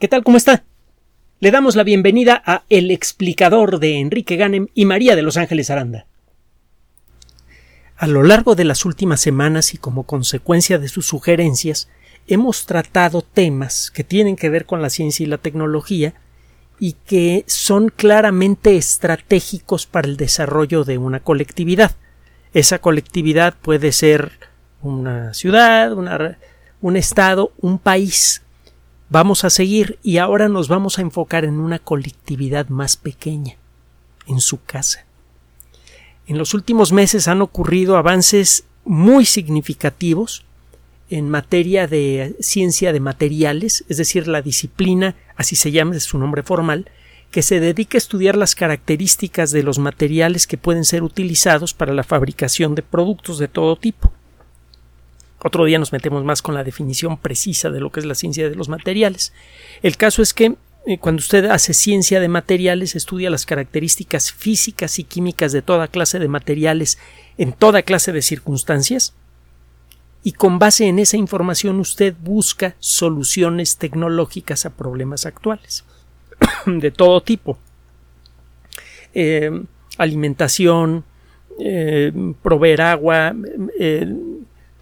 ¿Qué tal? ¿Cómo está? Le damos la bienvenida a El explicador de Enrique Ganem y María de Los Ángeles Aranda. A lo largo de las últimas semanas y como consecuencia de sus sugerencias, hemos tratado temas que tienen que ver con la ciencia y la tecnología y que son claramente estratégicos para el desarrollo de una colectividad. Esa colectividad puede ser una ciudad, un estado, un país, vamos a seguir y ahora nos vamos a enfocar en una colectividad más pequeña, en su casa. En los últimos meses han ocurrido avances muy significativos en materia de ciencia de materiales, es decir, la disciplina, así se llama, es su nombre formal, que se dedica a estudiar las características de los materiales que pueden ser utilizados para la fabricación de productos de todo tipo. Otro día nos metemos más con la definición precisa de lo que es la ciencia de los materiales. El caso es que eh, cuando usted hace ciencia de materiales, estudia las características físicas y químicas de toda clase de materiales en toda clase de circunstancias, y con base en esa información usted busca soluciones tecnológicas a problemas actuales de todo tipo. Eh, alimentación, eh, proveer agua,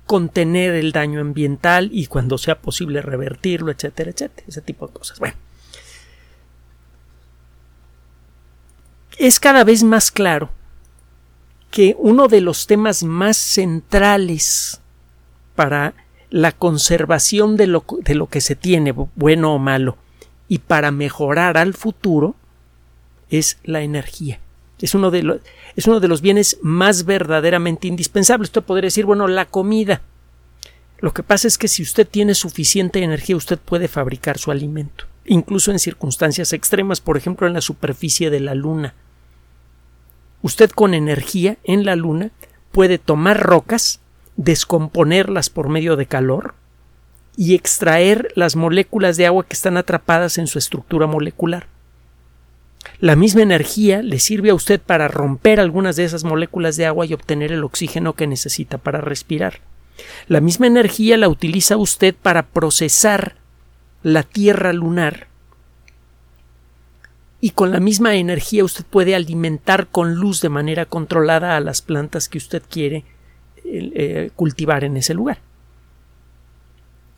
contener el daño ambiental y cuando sea posible revertirlo, etcétera, etcétera, ese tipo de cosas. Bueno, es cada vez más claro que uno de los temas más centrales para la conservación de lo, de lo que se tiene, bueno o malo, y para mejorar al futuro, es la energía. Es uno, de los, es uno de los bienes más verdaderamente indispensables. Usted podría decir, bueno, la comida. Lo que pasa es que si usted tiene suficiente energía, usted puede fabricar su alimento, incluso en circunstancias extremas, por ejemplo, en la superficie de la Luna. Usted con energía en la Luna puede tomar rocas, descomponerlas por medio de calor y extraer las moléculas de agua que están atrapadas en su estructura molecular. La misma energía le sirve a usted para romper algunas de esas moléculas de agua y obtener el oxígeno que necesita para respirar. La misma energía la utiliza usted para procesar la Tierra lunar y con la misma energía usted puede alimentar con luz de manera controlada a las plantas que usted quiere eh, cultivar en ese lugar.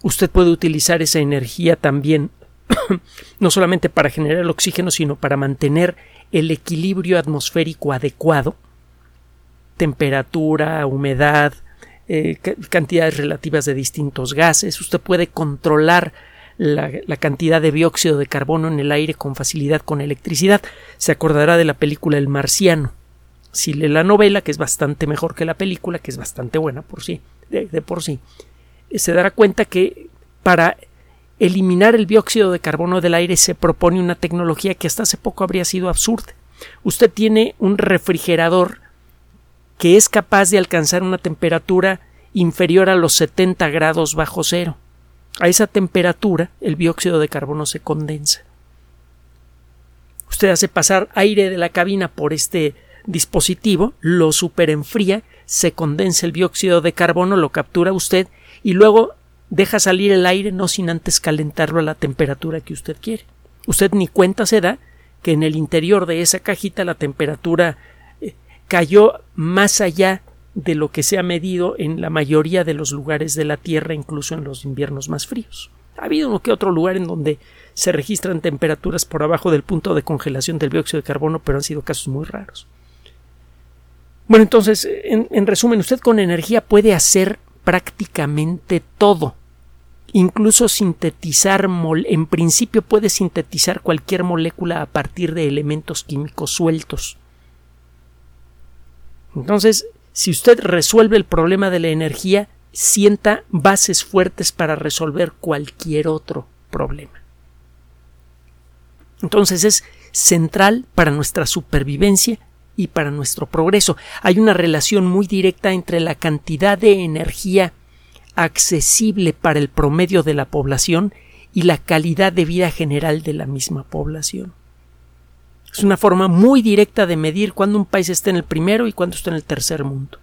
Usted puede utilizar esa energía también no solamente para generar el oxígeno, sino para mantener el equilibrio atmosférico adecuado, temperatura, humedad, eh, cantidades relativas de distintos gases. Usted puede controlar la, cantidad de dióxido de carbono en el aire con facilidad con electricidad. Se acordará de la película El Marciano. Si lee la novela, que es bastante mejor que la película, que es bastante buena por sí, de, de por sí, se dará cuenta que para eliminar el dióxido de carbono del aire se propone una tecnología que hasta hace poco habría sido absurda. Usted tiene un refrigerador que es capaz de alcanzar una temperatura inferior a los 70 grados bajo cero. A esa temperatura el dióxido de carbono se condensa. Usted hace pasar aire de la cabina por este dispositivo, lo superenfría, se condensa el dióxido de carbono, lo captura usted y luego deja salir el aire no sin antes calentarlo a la temperatura que usted quiere. Usted ni cuenta se da que en el interior de esa cajita la temperatura eh, cayó más allá de lo que se ha medido en la mayoría de los lugares de la Tierra, incluso en los inviernos más fríos. Ha habido uno que otro lugar en donde se registran temperaturas por abajo del punto de congelación del dióxido de carbono, pero han sido casos muy raros. Bueno, entonces, en resumen, usted con energía puede hacer prácticamente todo incluso sintetizar en principio puede sintetizar cualquier molécula a partir de elementos químicos sueltos. Entonces, si usted resuelve el problema de la energía, sienta bases fuertes para resolver cualquier otro problema. Entonces es central para nuestra supervivencia y para nuestro progreso. Hay una relación muy directa entre la cantidad de energía accesible para el promedio de la población y la calidad de vida general de la misma población. Es una forma muy directa de medir cuándo un país está en el primero y cuándo está en el tercer mundo.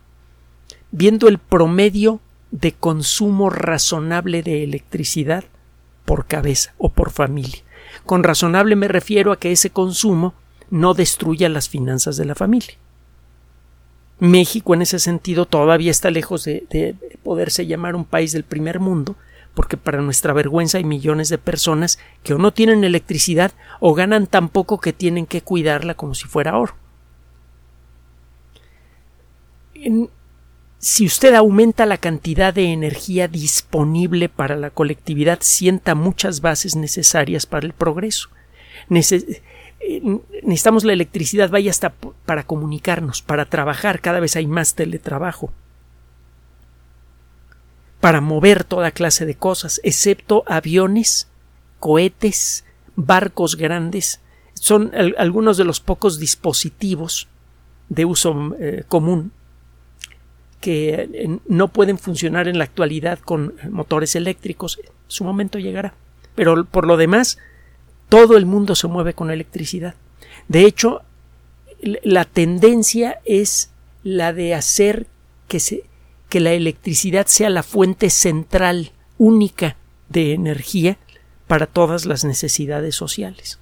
Viendo el promedio de consumo razonable de electricidad por cabeza o por familia. Con razonable me refiero a que ese consumo no destruya las finanzas de la familia. México en ese sentido todavía está lejos de, de, poderse llamar un país del primer mundo, porque para nuestra vergüenza hay millones de personas que o no tienen electricidad o ganan tan poco que tienen que cuidarla como si fuera oro. Si usted aumenta la cantidad de energía disponible para la colectividad, sienta muchas bases necesarias para el progreso. Necesitamos la electricidad, vaya hasta para comunicarnos, para trabajar, cada vez hay más teletrabajo, para mover toda clase de cosas, excepto aviones, cohetes, barcos grandes, son algunos de los pocos dispositivos de uso eh, común que eh, no pueden funcionar en la actualidad con motores eléctricos. Su momento llegará. Pero por lo demás, todo el mundo se mueve con electricidad. De hecho, la tendencia es la de hacer que, la electricidad sea la fuente central única de energía para todas las necesidades sociales.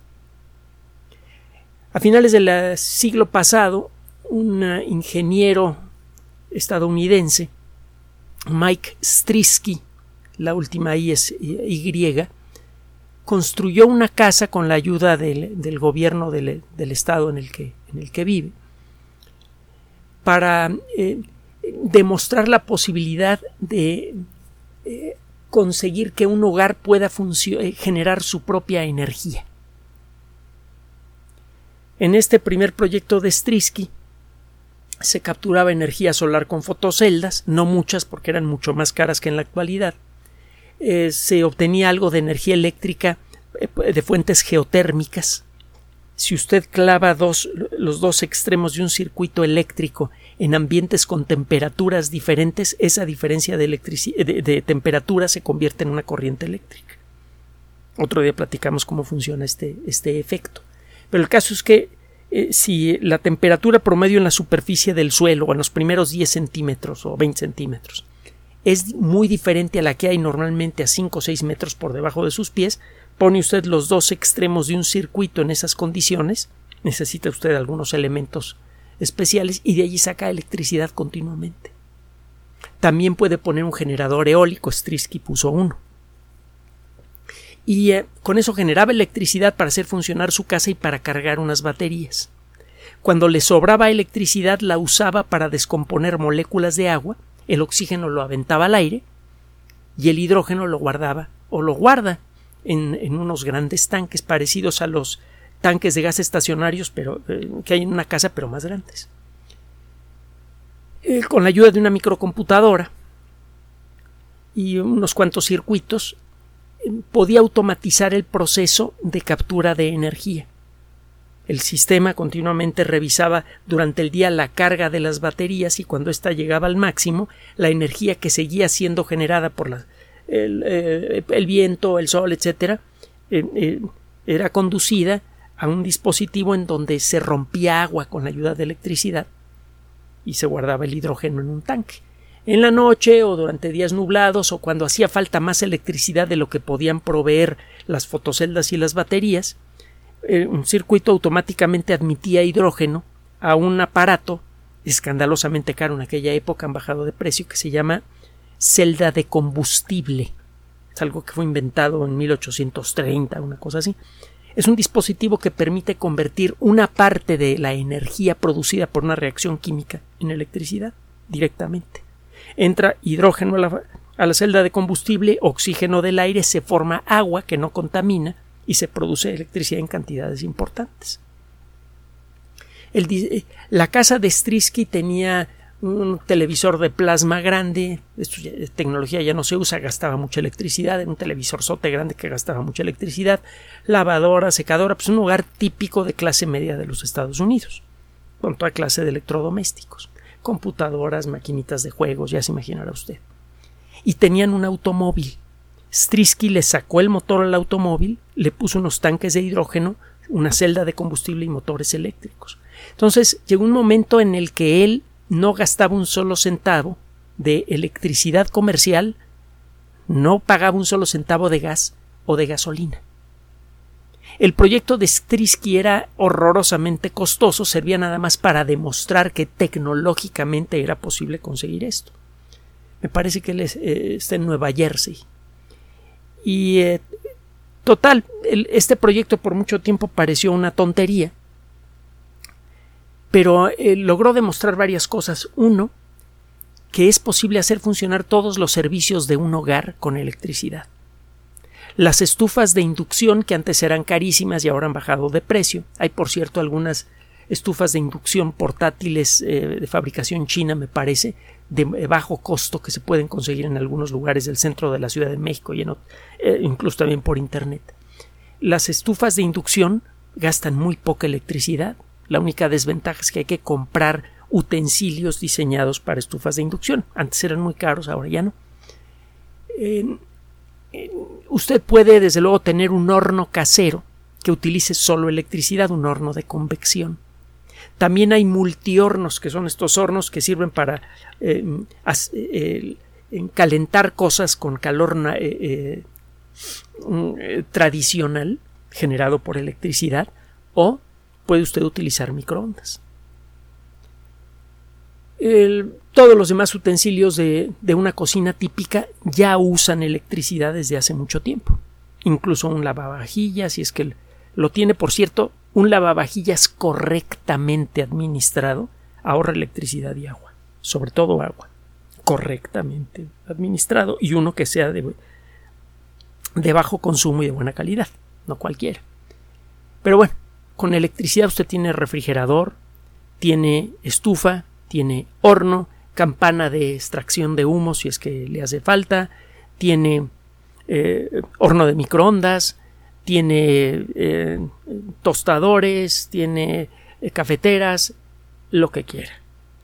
A finales del siglo pasado, un ingeniero estadounidense, Mike Strisky, la última I es Y, construyó una casa con la ayuda del, gobierno del, estado en el, que, en el que vive para eh, demostrar la posibilidad de eh, conseguir que un hogar pueda eh, generar su propia energía. En este primer proyecto de Strisky se capturaba energía solar con fotoceldas, no muchas porque eran mucho más caras que en la actualidad. Eh, se obtenía algo de energía eléctrica eh, de fuentes geotérmicas. Si usted clava los dos extremos de un circuito eléctrico en ambientes con temperaturas diferentes, esa diferencia de, de temperatura se convierte en una corriente eléctrica. Otro día platicamos cómo funciona este, este efecto. Pero el caso es que eh, si la temperatura promedio en la superficie del suelo en los primeros 10 centímetros o 20 centímetros es muy diferente a la que hay normalmente a 5 o 6 metros por debajo de sus pies, pone usted los dos extremos de un circuito en esas condiciones, necesita usted algunos elementos especiales y de allí saca electricidad continuamente. También puede poner un generador eólico, Strisky puso uno y eh, con eso generaba electricidad para hacer funcionar su casa y para cargar unas baterías. Cuando le sobraba electricidad la usaba para descomponer moléculas de agua, el oxígeno lo aventaba al aire y el hidrógeno lo guardaba o lo guarda en, unos grandes tanques parecidos a los tanques de gas estacionarios pero, eh, que hay en una casa pero más grandes. Eh, con la ayuda de una microcomputadora y unos cuantos circuitos podía automatizar el proceso de captura de energía. El sistema continuamente revisaba durante el día la carga de las baterías y cuando ésta llegaba al máximo, la energía que seguía siendo generada por la, el, eh, viento, el sol, etc., eh, eh, era conducida a un dispositivo en donde se rompía agua con la ayuda de electricidad y se guardaba el hidrógeno en un tanque en la noche o durante días nublados o cuando hacía falta más electricidad de lo que podían proveer las fotoceldas y las baterías, eh, un circuito automáticamente admitía hidrógeno a un aparato escandalosamente caro en aquella época, han bajado de precio, que se llama celda de combustible. Es algo que fue inventado en 1830, una cosa así. Es un dispositivo que permite convertir una parte de la energía producida por una reacción química en electricidad directamente entra hidrógeno a la, celda de combustible, oxígeno del aire, se forma agua que no contamina y se produce electricidad en cantidades importantes. Eh, la casa de Strisky tenía un televisor de plasma grande, esto tecnología ya no se usa, gastaba mucha electricidad, era un televisor sote grande que gastaba mucha electricidad, lavadora, secadora, pues un hogar típico de clase media de los Estados Unidos, con toda clase de electrodomésticos computadoras, maquinitas de juegos, ya se imaginará usted. Y tenían un automóvil. Strisky le sacó el motor al automóvil, le puso unos tanques de hidrógeno, una celda de combustible y motores eléctricos. Entonces llegó un momento en el que él no gastaba un solo centavo de electricidad comercial, no pagaba un solo centavo de gas o de gasolina. El proyecto de Strisky era horrorosamente costoso, servía nada más para demostrar que tecnológicamente era posible conseguir esto. Me parece que él eh, está en Nueva Jersey. Y eh, total, este proyecto por mucho tiempo pareció una tontería, pero eh, logró demostrar varias cosas. Uno, que es posible hacer funcionar todos los servicios de un hogar con electricidad. Las estufas de inducción, que antes eran carísimas y ahora han bajado de precio. Hay, por cierto, algunas estufas de inducción portátiles eh, de fabricación china, me parece, de bajo costo que se pueden conseguir en algunos lugares del centro de la Ciudad de México y eh, incluso también por Internet. Las estufas de inducción gastan muy poca electricidad. La única desventaja es que hay que comprar utensilios diseñados para estufas de inducción. Antes eran muy caros, ahora ya no. usted puede, desde luego, tener un horno casero que utilice solo electricidad, un horno de convección. También hay multihornos, que son estos hornos que sirven para eh, eh, calentar cosas con calor eh, tradicional generado por electricidad o puede usted utilizar microondas todos los demás utensilios de, una cocina típica ya usan electricidad desde hace mucho tiempo. Incluso un lavavajillas, si es que lo tiene, por cierto, un lavavajillas correctamente administrado ahorra electricidad y agua, sobre todo agua, correctamente administrado y uno que sea de, de bajo consumo y de buena calidad, no cualquiera. Pero bueno, con electricidad usted tiene refrigerador, tiene estufa, tiene horno, campana de extracción de humo si es que le hace falta, tiene eh, horno de microondas, tiene eh, tostadores, tiene eh, cafeteras, lo que quiera.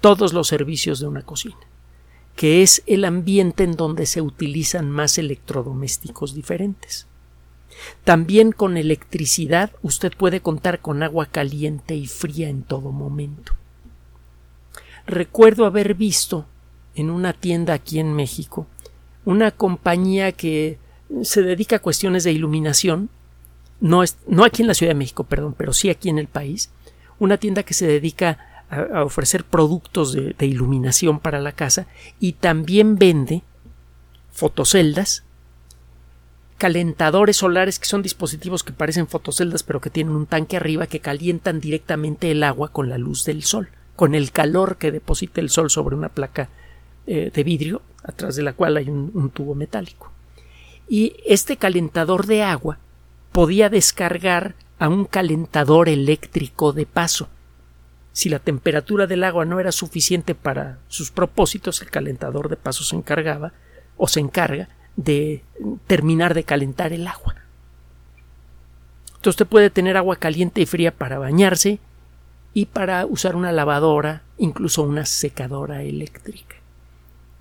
Todos los servicios de una cocina, que es el ambiente en donde se utilizan más electrodomésticos diferentes. También con electricidad usted puede contar con agua caliente y fría en todo momento. Recuerdo haber visto en una tienda aquí en México una compañía que se dedica a cuestiones de iluminación, no, es, no aquí en la Ciudad de México, perdón, pero sí aquí en el país, una tienda que se dedica a, ofrecer productos de, iluminación para la casa y también vende fotoceldas, calentadores solares que son dispositivos que parecen fotoceldas pero que tienen un tanque arriba que calientan directamente el agua con la luz del sol con el calor que deposita el sol sobre una placa eh, de vidrio, atrás de la cual hay un, tubo metálico. Y este calentador de agua podía descargar a un calentador eléctrico de paso. Si la temperatura del agua no era suficiente para sus propósitos, el calentador de paso se encargaba o se encarga de terminar de calentar el agua. Entonces usted puede tener agua caliente y fría para bañarse, y para usar una lavadora, incluso una secadora eléctrica.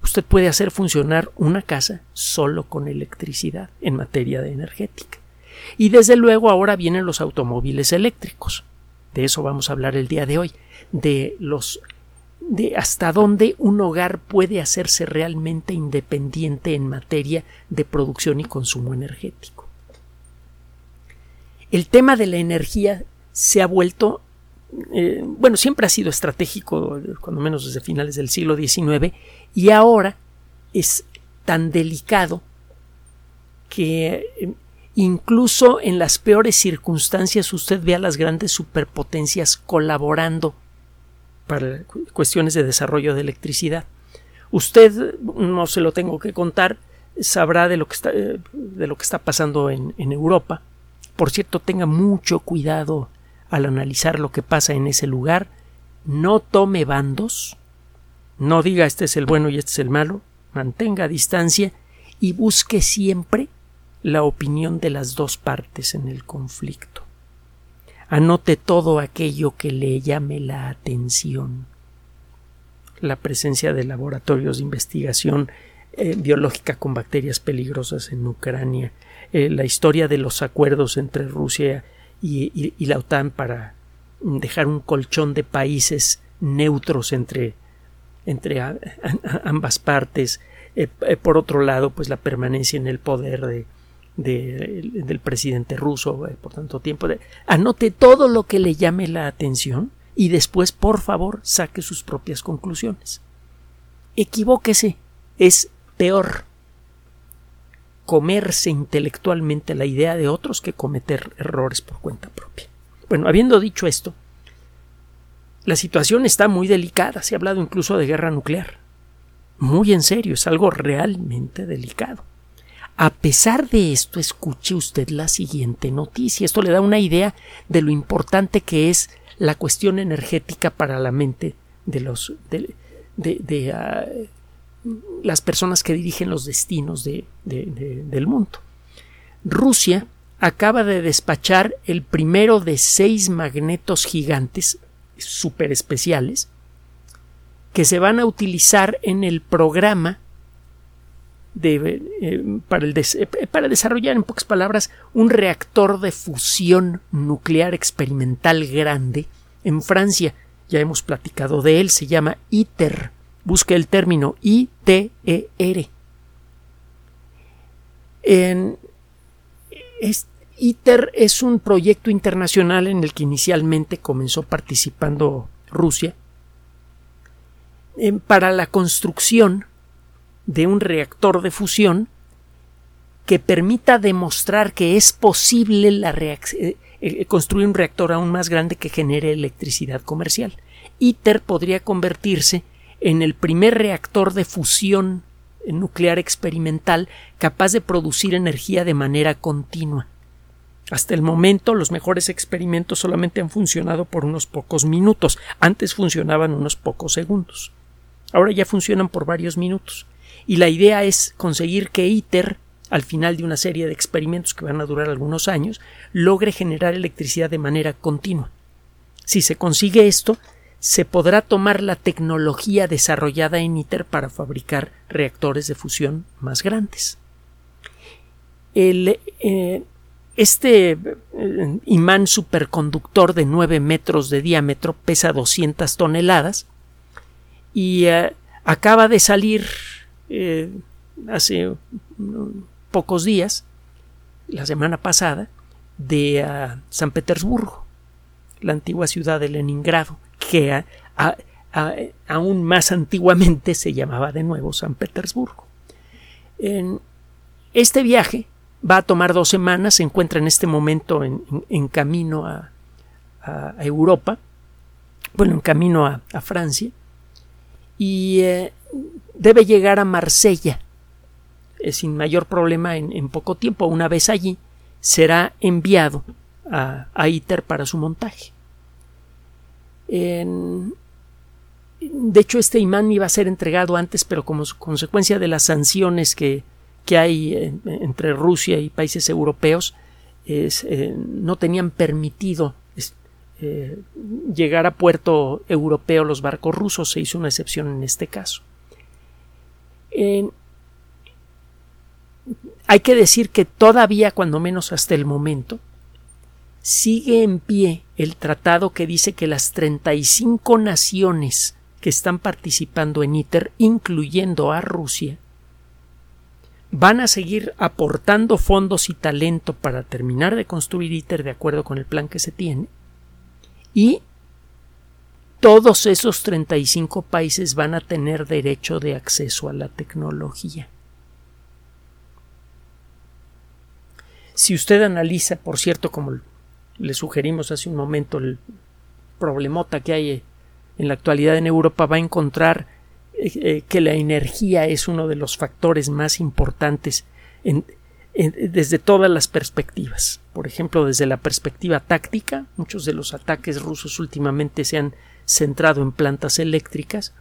Usted puede hacer funcionar una casa solo con electricidad en materia de energética. Y desde luego ahora vienen los automóviles eléctricos. De eso vamos a hablar el día de hoy, de los de hasta dónde un hogar puede hacerse realmente independiente en materia de producción y consumo energético. El tema de la energía se ha vuelto eh, bueno, siempre ha sido estratégico, cuando menos desde finales del siglo XIX, y ahora es tan delicado que eh, incluso en las peores circunstancias usted ve a las grandes superpotencias colaborando para cuestiones de desarrollo de electricidad. Usted, no se lo tengo que contar, sabrá de lo que está, de lo que está pasando en, en Europa. Por cierto, tenga mucho cuidado al analizar lo que pasa en ese lugar, no tome bandos, no diga este es el bueno y este es el malo, mantenga distancia y busque siempre la opinión de las dos partes en el conflicto. Anote todo aquello que le llame la atención. La presencia de laboratorios de investigación eh, biológica con bacterias peligrosas en Ucrania, eh, la historia de los acuerdos entre Rusia y, la OTAN para dejar un colchón de países neutros entre, entre ambas partes. Eh, por otro lado, pues la permanencia en el poder de, del presidente ruso eh, por tanto tiempo. anote todo lo que le llame la atención y después, por favor, saque sus propias conclusiones. Equivóquese, es peor comerse intelectualmente la idea de otros que cometer errores por cuenta propia. Bueno, habiendo dicho esto, la situación está muy delicada, se ha hablado incluso de guerra nuclear. Muy en serio, es algo realmente delicado. A pesar de esto, escuche usted la siguiente noticia. Esto le da una idea de lo importante que es la cuestión energética para la mente de los de, ah, las personas que dirigen los destinos del mundo. Rusia acaba de despachar el primero de seis magnetos gigantes super especiales que se van a utilizar en el programa eh, eh, para desarrollar, en pocas palabras, un reactor de fusión nuclear experimental grande en Francia. Ya hemos platicado de él, se llama ITER. Busque el término I-T-E-R. ITER es un proyecto internacional en el que inicialmente comenzó participando Rusia para la construcción de un reactor de fusión que permita demostrar que es posible eh, eh, construir un reactor aún más grande que genere electricidad comercial. ITER podría convertirse en el primer reactor de fusión nuclear experimental capaz de producir energía de manera continua. Hasta el momento los mejores experimentos solamente han funcionado por unos pocos minutos, antes funcionaban unos pocos segundos. Ahora ya funcionan por varios minutos y la idea es conseguir que ITER, al final de una serie de experimentos que van a durar algunos años, logre generar electricidad de manera continua. Si se consigue esto, se podrá tomar la tecnología desarrollada en ITER para fabricar reactores de fusión más grandes. Eh, este eh, imán superconductor de 9 metros de diámetro pesa 200 toneladas y eh, acaba de salir eh, hace pocos días, la semana pasada, de ah, San Petersburgo, la antigua ciudad de Leningrado, que aún más antiguamente se llamaba de nuevo San Petersburgo. En este viaje va a tomar dos semanas, se encuentra en este momento en, camino a, Europa, bueno, en camino a, Francia, y eh, debe llegar a Marsella eh, sin mayor problema en, poco tiempo. Una vez allí, será enviado a, ITER para su montaje. de hecho, este imán iba a ser entregado antes, pero como consecuencia de las sanciones que, hay eh, entre Rusia y países europeos, eh, no tenían permitido llegar a puerto europeo los barcos rusos. Se hizo una excepción en este caso hay que decir que todavía, cuando menos hasta el momento, sigue en pie el tratado que dice que las 35 naciones que están participando en ITER, incluyendo a Rusia, van a seguir aportando fondos y talento para terminar de construir ITER de acuerdo con el plan que se tiene y todos esos 35 países van a tener derecho de acceso a la tecnología. Si usted analiza, por cierto, como le sugerimos hace un momento, el problemota que hay en la actualidad en Europa, va a encontrar eh, eh, que la energía es uno de los factores más importantes desde todas las perspectivas. Por ejemplo, desde la perspectiva táctica, muchos de los ataques rusos últimamente se han centrado en plantas eléctricas,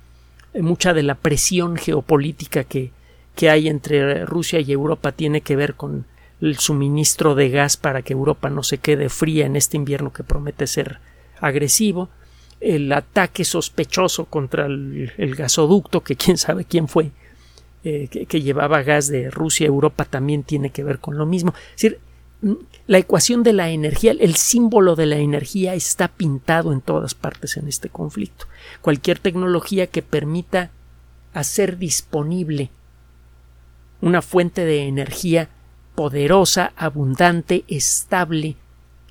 eh, mucha de la presión geopolítica que, que hay entre Rusia y Europa tiene que ver con el suministro de gas para que Europa no se quede fría en este invierno que promete ser agresivo, el ataque sospechoso contra el, gasoducto, que quién sabe quién fue, eh, que, que, llevaba gas de Rusia a Europa también tiene que ver con lo mismo. Es decir, la ecuación de la energía, el símbolo de la energía está pintado en todas partes en este conflicto. Cualquier tecnología que permita hacer disponible una fuente de energía poderosa, abundante, estable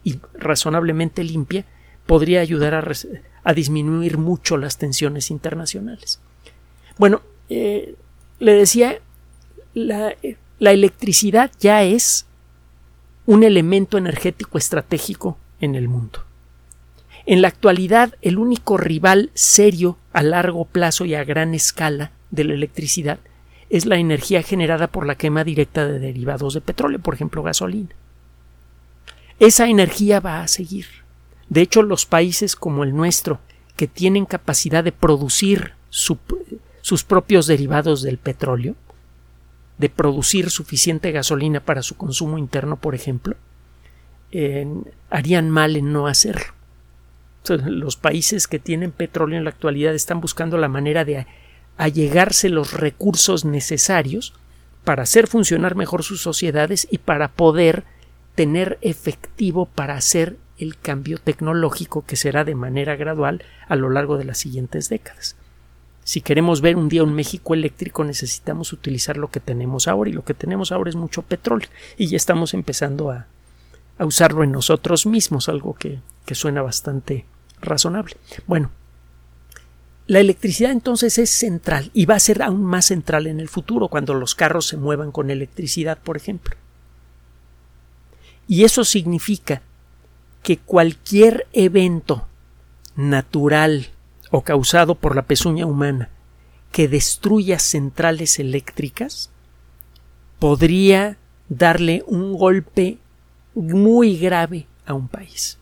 y razonablemente limpia podría ayudar a, disminuir mucho las tensiones internacionales. Bueno, eh, le decía, la, la electricidad ya es un elemento energético estratégico en el mundo. En la actualidad, el único rival serio a largo plazo y a gran escala de la electricidad es la energía generada por la quema directa de derivados de petróleo, por ejemplo, gasolina. Esa energía va a seguir. De hecho, los países como el nuestro, que tienen capacidad de producir sus propios derivados del petróleo, de producir suficiente gasolina para su consumo interno, por ejemplo, harían mal en no hacerlo. los países que tienen petróleo en la actualidad están buscando la manera de allegarse los recursos necesarios para hacer funcionar mejor sus sociedades y para poder tener efectivo para hacer el cambio tecnológico que será de manera gradual a lo largo de las siguientes décadas. Si queremos ver un día un México eléctrico necesitamos utilizar lo que tenemos ahora y lo que tenemos ahora es mucho petróleo y ya estamos empezando a, usarlo en nosotros mismos, algo que, suena bastante razonable. Bueno, la electricidad entonces es central y va a ser aún más central en el futuro cuando los carros se muevan con electricidad, por ejemplo. Y eso significa que cualquier evento natural o causado por la pezuña humana que destruya centrales eléctricas podría darle un golpe muy grave a un país.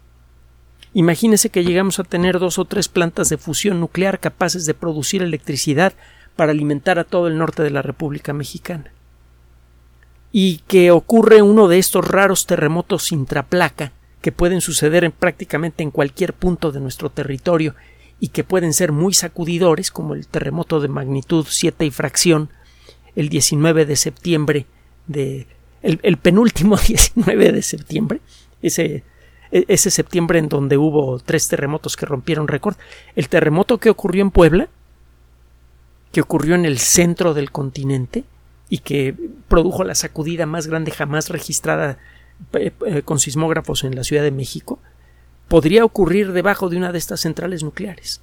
Imagínese que llegamos a tener dos o tres plantas de fusión nuclear capaces de producir electricidad para alimentar a todo el norte de la República Mexicana. Y que ocurre uno de estos raros terremotos intraplaca que pueden suceder en prácticamente en cualquier punto de nuestro territorio y que pueden ser muy sacudidores, como el terremoto de magnitud 7 y fracción el 19 de septiembre de el, penúltimo 19 de septiembre, ese, e, ese septiembre en donde hubo tres terremotos que rompieron récord, el terremoto que ocurrió en Puebla, que ocurrió en el centro del continente y que produjo la sacudida más grande jamás registrada eh, eh, con sismógrafos en la Ciudad de México, podría ocurrir debajo de una de estas centrales nucleares.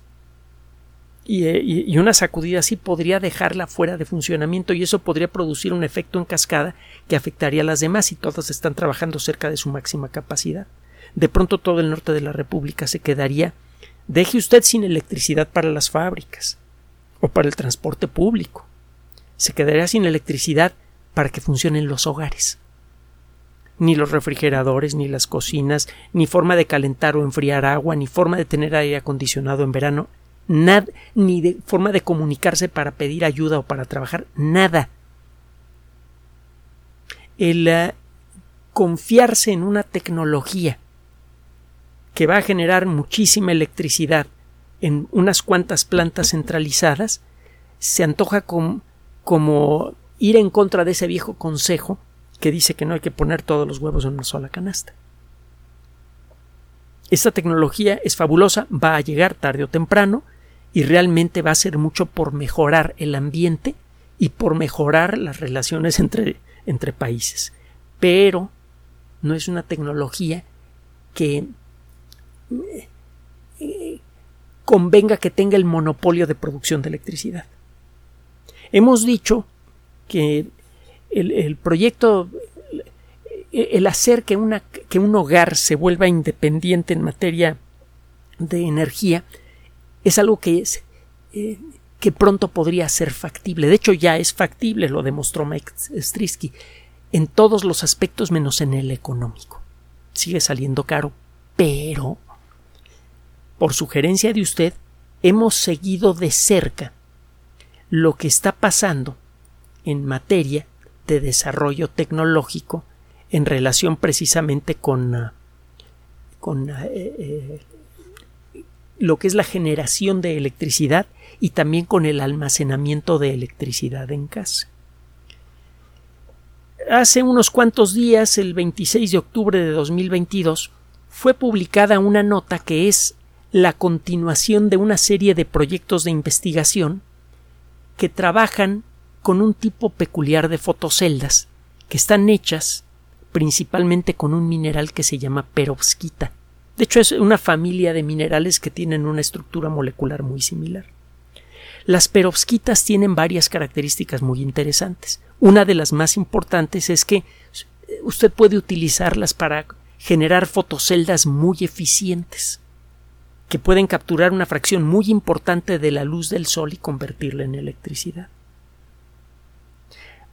Eh, y, una sacudida así podría dejarla fuera de funcionamiento y eso podría producir un efecto en cascada que afectaría a las demás y todas están trabajando cerca de su máxima capacidad. De pronto todo el norte de la República se quedaría deje usted sin electricidad para las fábricas o para el transporte público. Se quedaría sin electricidad para que funcionen los hogares ni los refrigeradores, ni las cocinas, ni forma de calentar o enfriar agua, ni forma de tener aire acondicionado en verano, nada, ni de forma de comunicarse para pedir ayuda o para trabajar, nada. El eh, confiarse en una tecnología que va a generar muchísima electricidad en unas cuantas plantas centralizadas se antoja como ir en contra de ese viejo consejo que dice que no hay que poner todos los huevos en una sola canasta. Esta tecnología es fabulosa, va a llegar tarde o temprano y realmente va a ser mucho por mejorar el ambiente y por mejorar las relaciones entre, entre países. Pero no es una tecnología que eh, convenga que tenga el monopolio de producción de electricidad. Hemos dicho que el, proyecto, el hacer que, una, que un hogar se vuelva independiente en materia de energía, es algo que es eh, que pronto podría ser factible. De hecho, ya es factible, lo demostró Mike Strisky, en todos los aspectos menos en el económico. Sigue saliendo caro, pero por sugerencia de usted, hemos seguido de cerca lo que está pasando en materia de desarrollo tecnológico en relación precisamente con, ah, con ah, eh, eh, lo que es la generación de electricidad y también con el almacenamiento de electricidad en casa. Hace unos cuantos días, el 26 de octubre de 2022, fue publicada una nota que es la continuación de una serie de proyectos de investigación que trabajan con un tipo peculiar de fotoceldas que están hechas principalmente con un mineral que se llama perovskita. De hecho, es una familia de minerales que tienen una estructura molecular muy similar. Las perovskitas tienen varias características muy interesantes. Una de las más importantes es que usted puede utilizarlas para generar fotoceldas muy eficientes que pueden capturar una fracción muy importante de la luz del sol y convertirla en electricidad.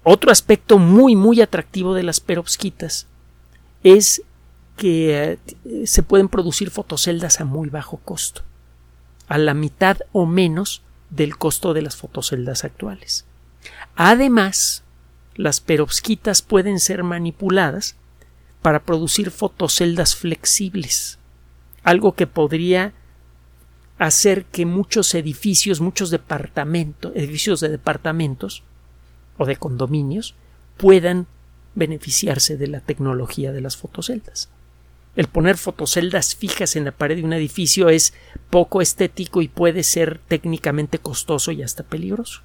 Otro aspecto muy muy atractivo de las perovskitas es que eh, se pueden producir fotoceldas a muy bajo costo, a la mitad o menos del costo de las fotoceldas actuales. Además, las perovskitas pueden ser manipuladas para producir fotoceldas flexibles, algo que podría hacer que muchos edificios, muchos departamentos, edificios de departamentos o de condominios puedan beneficiarse de la tecnología de las fotoceldas. El poner fotoceldas fijas en la pared de un edificio es poco estético y puede ser técnicamente costoso y hasta peligroso.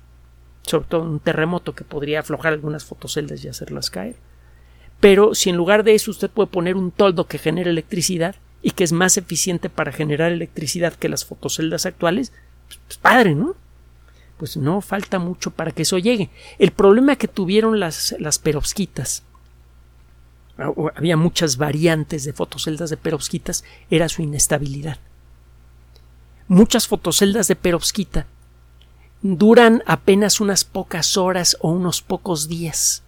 Sobre todo un terremoto que podría aflojar algunas fotoceldas y hacerlas caer. Pero si en lugar de eso usted puede poner un toldo que genere electricidad, y que es más eficiente para generar electricidad que las fotoceldas actuales, pues, pues, padre, ¿no? Pues no falta mucho para que eso llegue. El problema que tuvieron las, las perovskitas, había muchas variantes de fotoceldas de perovskitas, era su inestabilidad. Muchas fotoceldas de perovskita duran apenas unas pocas horas o unos pocos días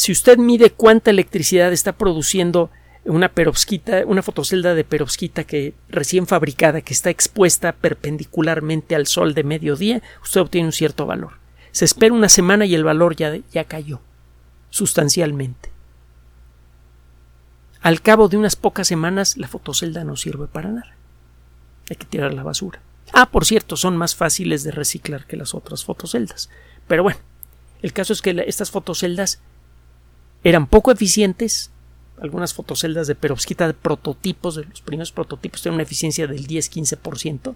si usted mide cuánta electricidad está produciendo una perovskita, una fotocelda de perovskita que recién fabricada, que está expuesta perpendicularmente al sol de mediodía, usted obtiene un cierto valor. Se espera una semana y el valor ya, ya cayó sustancialmente. Al cabo de unas pocas semanas la fotocelda no sirve para nada. Hay que tirar la basura. Ah, por cierto, son más fáciles de reciclar que las otras fotoceldas. Pero bueno, el caso es que estas fotoceldas eran poco eficientes. Algunas fotoceldas de perovskita de prototipos, de los primeros prototipos, tenían una eficiencia del 10-15%.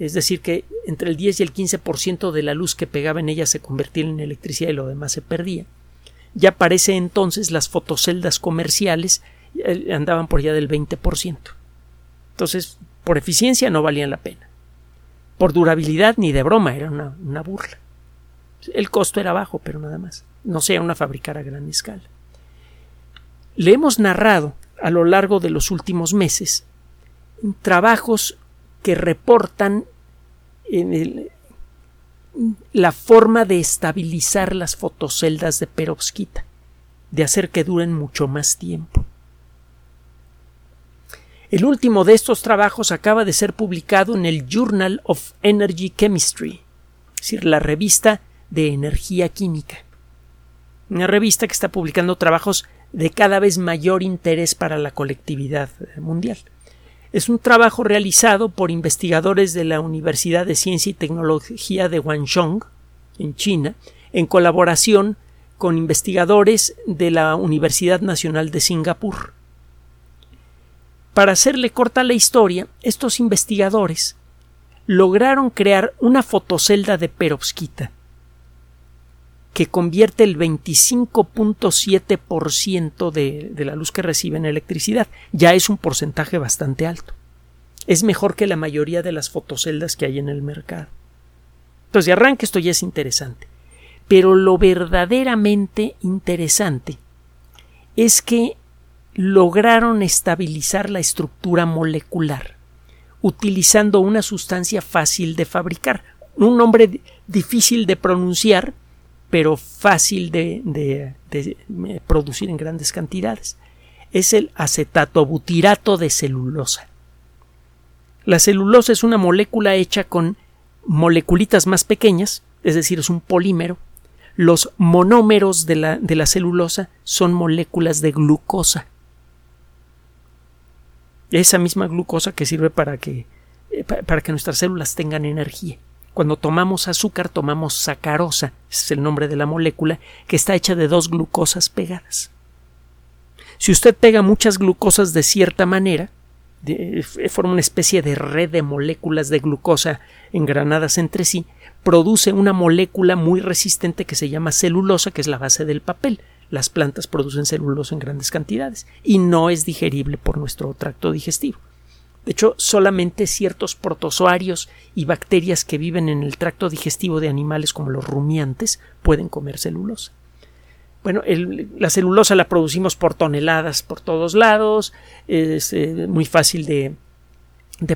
Es decir, que entre el 10 y el 15% de la luz que pegaba en ellas se convertía en electricidad y lo demás se perdía. Ya parece entonces las fotoceldas comerciales eh, andaban por allá del 20%. Entonces, por eficiencia no valían la pena. Por durabilidad ni de broma, era una, una burla. El costo era bajo, pero nada más no sea una fabricar a gran escala. Le hemos narrado a lo largo de los últimos meses trabajos que reportan la forma de estabilizar las fotoceldas de perovskita, de hacer que duren mucho más tiempo. El último de estos trabajos acaba de ser publicado en el Journal of Energy Chemistry, es decir, la revista de energía química una revista que está publicando trabajos de cada vez mayor interés para la colectividad mundial. Es un trabajo realizado por investigadores de la Universidad de Ciencia y Tecnología de Guangzhou, en China, en colaboración con investigadores de la Universidad Nacional de Singapur. Para hacerle corta la historia, estos investigadores lograron crear una fotocelda de perovskita que convierte el 25.7% de, de la luz que recibe en electricidad. Ya es un porcentaje bastante alto. Es mejor que la mayoría de las fotoceldas que hay en el mercado. Entonces, arranque esto ya es interesante. Pero lo verdaderamente interesante es que lograron estabilizar la estructura molecular utilizando una sustancia fácil de fabricar, un nombre difícil de pronunciar, pero fácil de, eh, producir en grandes cantidades. Es el acetato butirato de celulosa. La celulosa es una molécula hecha con moleculitas más pequeñas, es decir, es un polímero. Los monómeros de la, celulosa son moléculas de glucosa. Esa misma glucosa que sirve para que, eh, para que nuestras células tengan energía. Cuando tomamos azúcar tomamos sacarosa, ese es el nombre de la molécula, que está hecha de dos glucosas pegadas. Si usted pega muchas glucosas de cierta manera, forma una especie de red de moléculas de glucosa engranadas entre sí, produce una molécula muy resistente que se llama celulosa, que es la base del papel. Las plantas producen celulosa en grandes cantidades y no es digerible por nuestro tracto digestivo. De hecho, solamente ciertos protozoarios y bacterias que viven en el tracto digestivo de animales como los rumiantes pueden comer celulosa. Bueno, la celulosa la producimos por toneladas por todos lados, es eh, muy fácil de,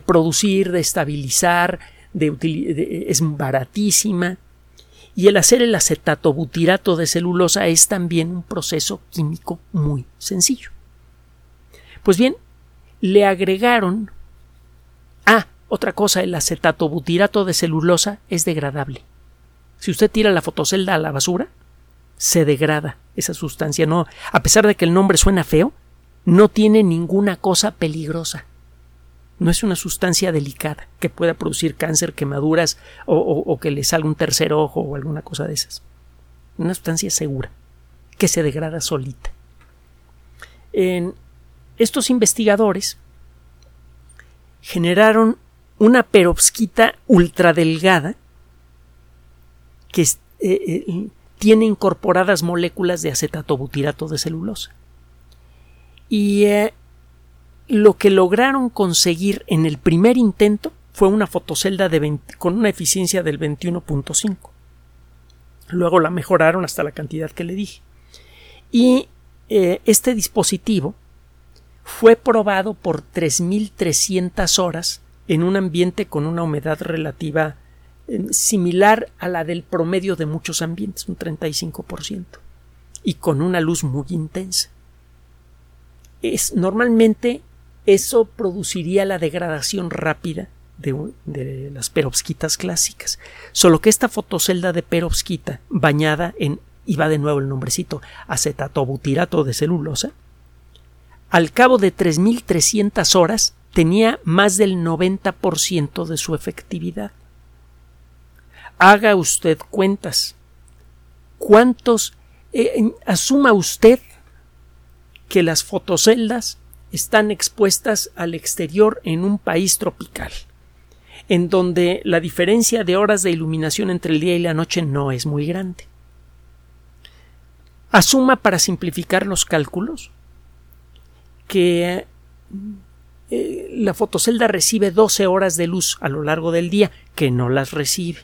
producir, de estabilizar, de, es baratísima. Y el hacer el acetato butirato de celulosa es también un proceso químico muy sencillo. Pues bien, le agregaron Ah, otra cosa, el acetato butirato de celulosa es degradable. Si usted tira la fotocelda a la basura, se degrada esa sustancia. No, a pesar de que el nombre suena feo, no tiene ninguna cosa peligrosa. No es una sustancia delicada que pueda producir cáncer, quemaduras o, o que le salga un tercer ojo o alguna cosa de esas. Una sustancia segura que se degrada solita. En estos investigadores generaron una perovskita ultradelgada que eh, eh, tiene incorporadas moléculas de acetato butirato de celulosa. Y eh, lo que lograron conseguir en el primer intento fue una fotocelda con una eficiencia del 21.5. Luego la mejoraron hasta la cantidad que le dije. Y este dispositivo fue probado por 3.300 horas en un ambiente con una humedad relativa eh, similar a la del promedio de muchos ambientes, un 35%, y con una luz muy intensa. Es, normalmente eso produciría la degradación rápida de, las perovskitas clásicas, solo que esta fotocelda de perovskita bañada en, y va de nuevo el nombrecito, acetato butirato de celulosa, al cabo de 3.300 horas tenía más del 90% de su efectividad. Haga usted cuentas. ¿Cuántos? Eh, asuma usted que las fotoceldas están expuestas al exterior en un país tropical, en donde la diferencia de horas de iluminación entre el día y la noche no es muy grande. Asuma para simplificar los cálculos que eh, la fotocelda recibe 12 horas de luz a lo largo del día, que no las recibe.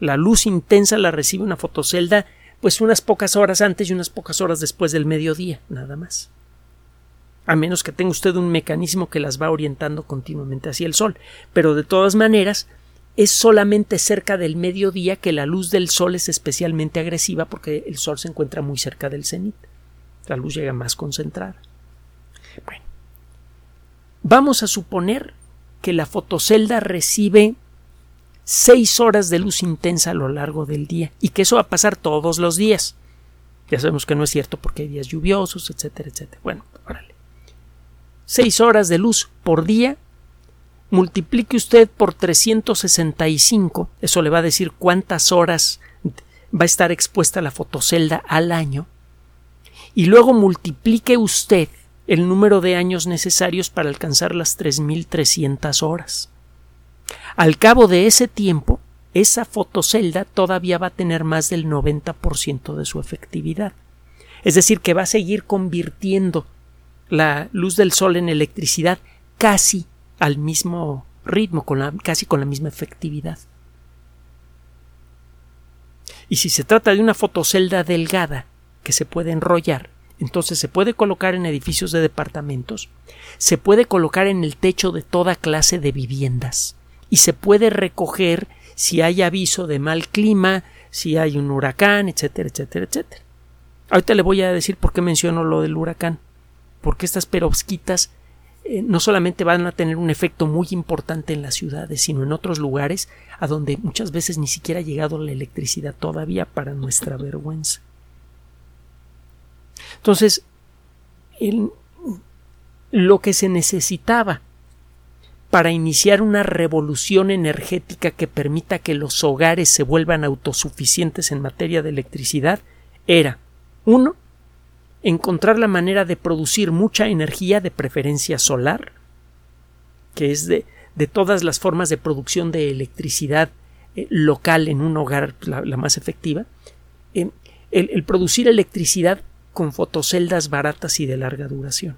La luz intensa la recibe una fotocelda pues unas pocas horas antes y unas pocas horas después del mediodía, nada más. A menos que tenga usted un mecanismo que las va orientando continuamente hacia el sol. Pero de todas maneras, es solamente cerca del mediodía que la luz del sol es especialmente agresiva porque el sol se encuentra muy cerca del cenit. La luz llega más concentrada. Bueno, vamos a suponer que la fotocelda recibe seis horas de luz intensa a lo largo del día y que eso va a pasar todos los días. Ya sabemos que no es cierto porque hay días lluviosos, etcétera, etcétera. Bueno, órale. Seis horas de luz por día. Multiplique usted por 365. Eso le va a decir cuántas horas va a estar expuesta la fotocelda al año. Y luego multiplique usted el número de años necesarios para alcanzar las 3.300 horas. Al cabo de ese tiempo, esa fotocelda todavía va a tener más del 90% de su efectividad. Es decir, que va a seguir convirtiendo la luz del sol en electricidad casi al mismo ritmo, casi con la misma efectividad. Y si se trata de una fotocelda delgada que se puede enrollar, entonces se puede colocar en edificios de departamentos, se puede colocar en el techo de toda clase de viviendas y se puede recoger si hay aviso de mal clima, si hay un huracán, etcétera, etcétera, etcétera. Ahorita le voy a decir por qué menciono lo del huracán, porque estas perovskitas eh, no solamente van a tener un efecto muy importante en las ciudades, sino en otros lugares a donde muchas veces ni siquiera ha llegado la electricidad todavía para nuestra vergüenza. Entonces, lo que se necesitaba para iniciar una revolución energética que permita que los hogares se vuelvan autosuficientes en materia de electricidad era uno encontrar la manera de producir mucha energía de preferencia solar que es de, todas las formas de producción de electricidad eh, local en un hogar la, más efectiva, eh, el, producir electricidad con fotoceldas baratas y de larga duración.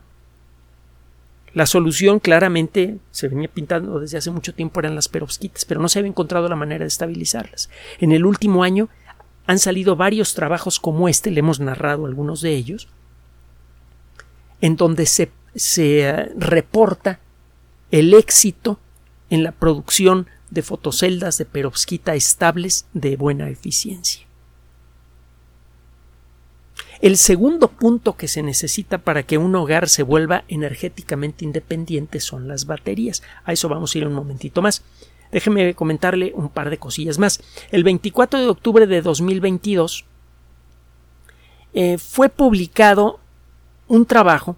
La solución claramente se venía pintando desde hace mucho tiempo eran las perovskitas, pero no se había encontrado la manera de estabilizarlas. En el último año han salido varios trabajos como este, le hemos narrado algunos de ellos, en donde se, se eh, reporta el éxito en la producción de fotoceldas de perovskita estables de buena eficiencia. El segundo punto que se necesita para que un hogar se vuelva energéticamente independiente son las baterías. A eso vamos a ir un momentito más. Déjeme comentarle un par de cosillas más. El 24 de octubre de 2022 eh, fue publicado un trabajo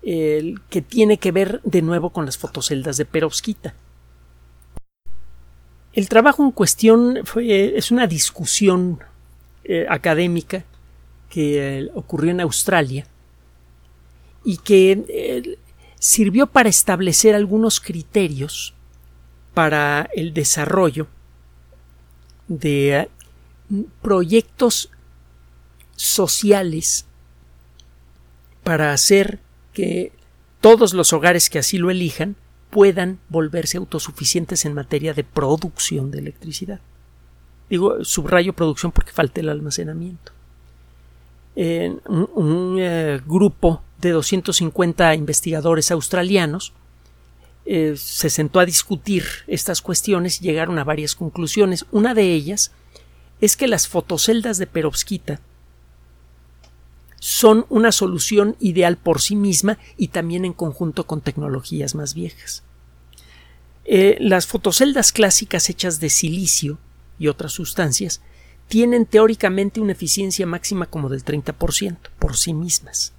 que tiene que ver de nuevo con las fotoceldas de perovskita. El trabajo en cuestión es una discusión eh, académica que eh, ocurrió en Australia y que eh, sirvió para establecer algunos criterios para el desarrollo de proyectos sociales para hacer que todos los hogares que así lo elijan puedan volverse autosuficientes en materia de producción de electricidad. Digo, subrayo producción porque falta el almacenamiento. un, eh, grupo de 250 investigadores australianos eh, se sentó a discutir estas cuestiones y llegaron a varias conclusiones. Una de ellas es que las fotoceldas de perovskita son una solución ideal por sí misma y también en conjunto con tecnologías más viejas. Eh, las fotoceldas clásicas hechas de silicio y otras sustancias tienen teóricamente una eficiencia máxima como del 30% por sí mismas.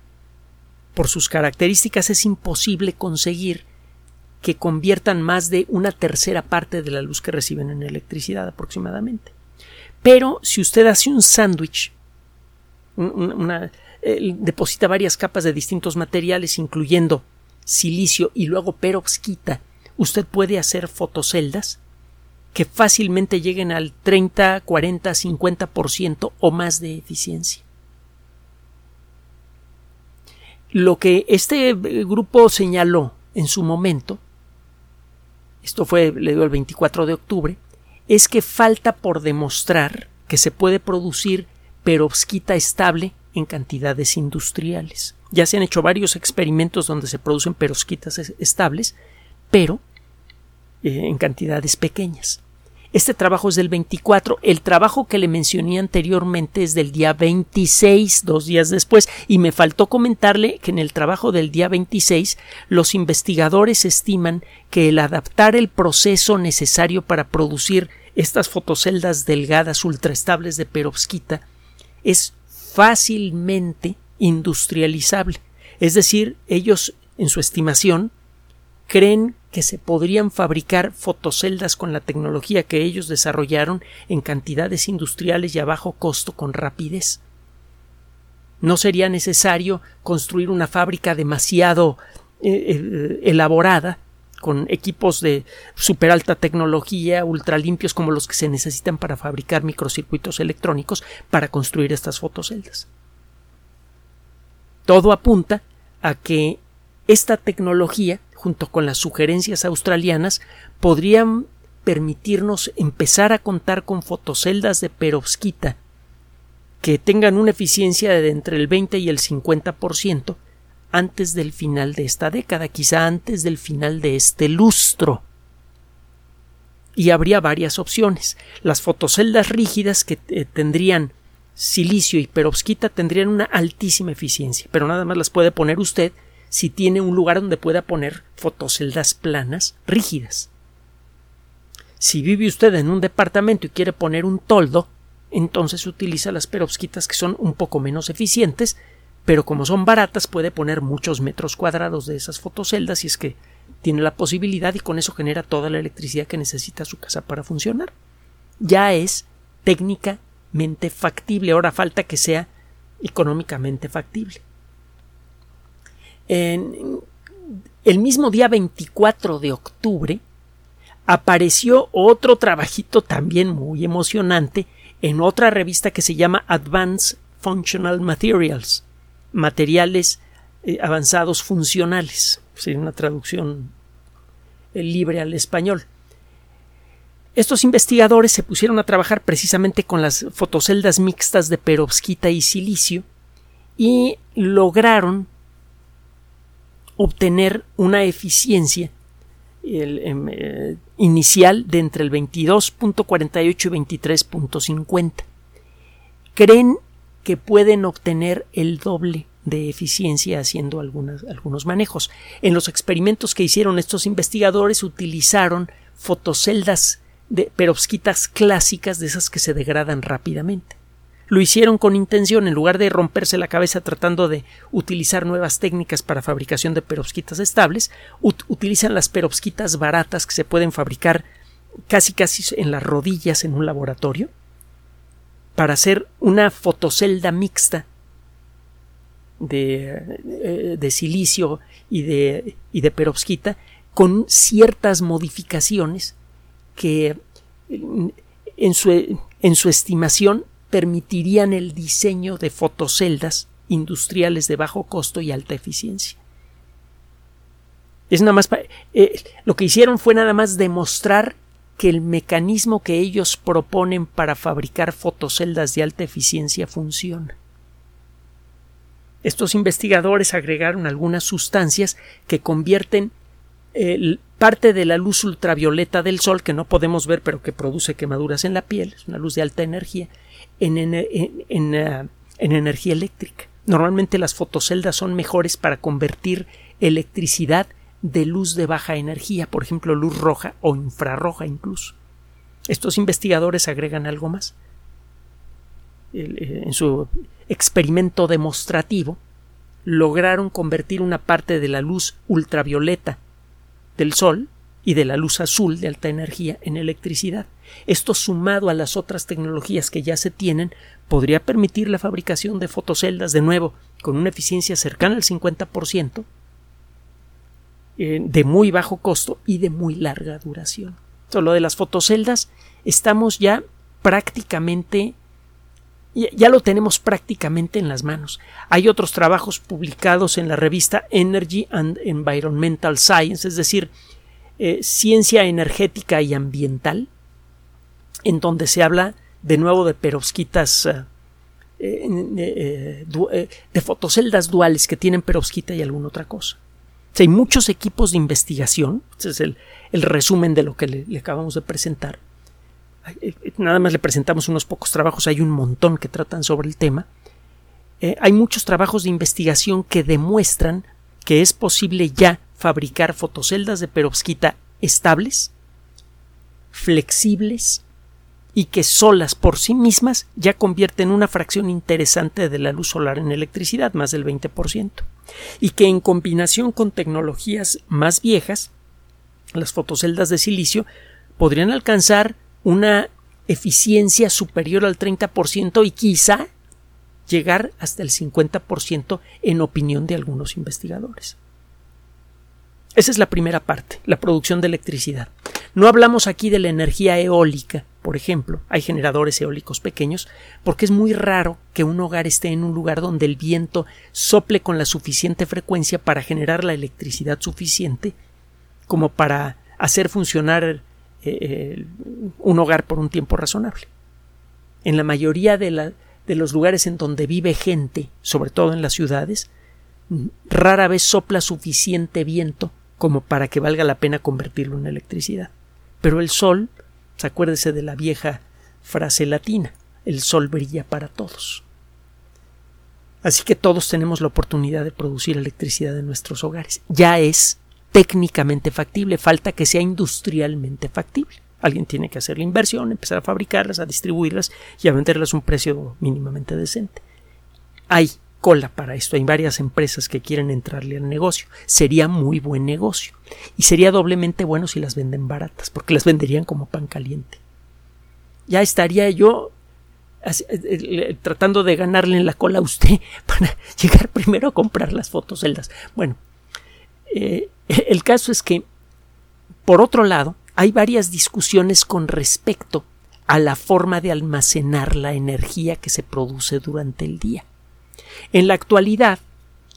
Por sus características es imposible conseguir que conviertan más de una tercera parte de la luz que reciben en electricidad aproximadamente. Pero si usted hace un sándwich, deposita varias capas de distintos materiales, incluyendo silicio y luego perovskita, usted puede hacer fotoceldas que fácilmente lleguen al 30, 40, 50% o más de eficiencia. Lo que este grupo señaló en su momento, esto fue, le dio el 24 de octubre, es que falta por demostrar que se puede producir perovskita estable en cantidades industriales. Ya se han hecho varios experimentos donde se producen perovskitas estables, pero eh, en cantidades pequeñas. Este trabajo es del 24. El trabajo que le mencioné anteriormente es del día 26, dos días después, y me faltó comentarle que en el trabajo del día 26 los investigadores estiman que el adaptar el proceso necesario para producir estas fotoceldas delgadas ultraestables de perovskita es fácilmente industrializable. Es decir, ellos, en su estimación, creen que se podrían fabricar fotoceldas con la tecnología que ellos desarrollaron en cantidades industriales y a bajo costo con rapidez. No sería necesario construir una fábrica demasiado eh, eh, elaborada con equipos de super alta tecnología, ultra limpios como los que se necesitan para fabricar microcircuitos electrónicos para construir estas fotoceldas. Todo apunta a que esta tecnología, junto con las sugerencias australianas, podrían permitirnos empezar a contar con fotoceldas de perovskita que tengan una eficiencia de entre el 20 y el 50% antes del final de esta década, quizá antes del final de este lustro. Y habría varias opciones. Las fotoceldas rígidas que eh, tendrían silicio y perovskita tendrían una altísima eficiencia, pero nada más las puede poner usted si tiene un lugar donde pueda poner fotoceldas planas rígidas. Si vive usted en un departamento y quiere poner un toldo, entonces utiliza las perovskitas que son un poco menos eficientes, pero como son baratas puede poner muchos metros cuadrados de esas fotoceldas y es que tiene la posibilidad y con eso genera toda la electricidad que necesita su casa para funcionar. Ya es técnicamente factible, ahora falta que sea económicamente factible. El mismo día 24 de octubre apareció otro trabajito también muy emocionante en otra revista que se llama Advanced Functional Materials, materiales eh, avanzados funcionales, sería una traducción eh, libre al español. Estos investigadores se pusieron a trabajar precisamente con las fotoceldas mixtas de perovskita y silicio y lograron obtener una eficiencia em, eh, inicial de entre el 22.48 y 23.50. Creen que pueden obtener el doble de eficiencia haciendo algunos manejos. En los experimentos que hicieron estos investigadores utilizaron fotoceldas de perovskitas clásicas de esas que se degradan rápidamente. Lo hicieron con intención, en lugar de romperse la cabeza tratando de utilizar nuevas técnicas para fabricación de perovskitas estables, utilizan las perovskitas baratas que se pueden fabricar casi casi en las rodillas en un laboratorio para hacer una fotocelda mixta de, eh, de silicio y de, y de perovskita con ciertas modificaciones que en su, en su estimación permitirían el diseño de fotoceldas industriales de bajo costo y alta eficiencia. Es nada más eh, lo que hicieron fue nada más demostrar que el mecanismo que ellos proponen para fabricar fotoceldas de alta eficiencia funciona. Estos investigadores agregaron algunas sustancias que convierten parte de la luz ultravioleta del sol que no podemos ver pero que produce quemaduras en la piel, es una luz de alta energía, en, en, uh, energía eléctrica. Normalmente las fotoceldas son mejores para convertir electricidad de luz de baja energía, por ejemplo luz roja o infrarroja incluso. Estos investigadores agregan algo más. Eh, en su experimento demostrativo lograron convertir una parte de la luz ultravioleta del Sol y de la luz azul de alta energía en electricidad. Esto sumado a las otras tecnologías que ya se tienen podría permitir la fabricación de fotoceldas de nuevo con una eficiencia cercana al 50% eh, de muy bajo costo y de muy larga duración. Solo de las fotoceldas estamos ya prácticamente ya lo tenemos prácticamente en las manos. Hay otros trabajos publicados en la revista Energy and Environmental Science, es decir, eh, ciencia energética y ambiental, en donde se habla de nuevo de perovskitas, eh, eh, de fotoceldas duales que tienen perovskita y alguna otra cosa. hay muchos equipos de investigación, este es el, resumen de lo que le acabamos de presentar, nada más le presentamos unos pocos trabajos, hay un montón que tratan sobre el tema. Eh, hay muchos trabajos de investigación que demuestran que es posible ya fabricar fotoceldas de perovskita estables, flexibles y que solas por sí mismas ya convierten una fracción interesante de la luz solar en electricidad, más del 20%, y que en combinación con tecnologías más viejas, las fotoceldas de silicio, podrían alcanzar una eficiencia superior al 30% y quizá llegar hasta el 50% en opinión de algunos investigadores. Esa es la primera parte, la producción de electricidad. No hablamos aquí de la energía eólica, por ejemplo, hay generadores eólicos pequeños, porque es muy raro que un hogar esté en un lugar donde el viento sople con la suficiente frecuencia para generar la electricidad suficiente como para hacer funcionar eh, un hogar por un tiempo razonable. En la mayoría de, de los lugares en donde vive gente, sobre todo en las ciudades, rara vez sopla suficiente viento como para que valga la pena convertirlo en electricidad. Pero el sol, acuérdese de la vieja frase latina, el sol brilla para todos. Así que todos tenemos la oportunidad de producir electricidad en nuestros hogares. Ya es técnicamente factible, falta que sea industrialmente factible. Alguien tiene que hacer la inversión, empezar a fabricarlas, a distribuirlas y a venderlas a un precio mínimamente decente. Hay cola para esto, hay varias empresas que quieren entrarle al negocio. Sería muy buen negocio. Y sería doblemente bueno si las venden baratas, porque las venderían como pan caliente. Ya estaría yo eh, eh, tratando de ganarle en la cola a usted para llegar primero a comprar las fotoceldas. Bueno, Eh, el caso es que, por otro lado, hay varias discusiones con respecto a la forma de almacenar la energía que se produce durante el día. En la actualidad,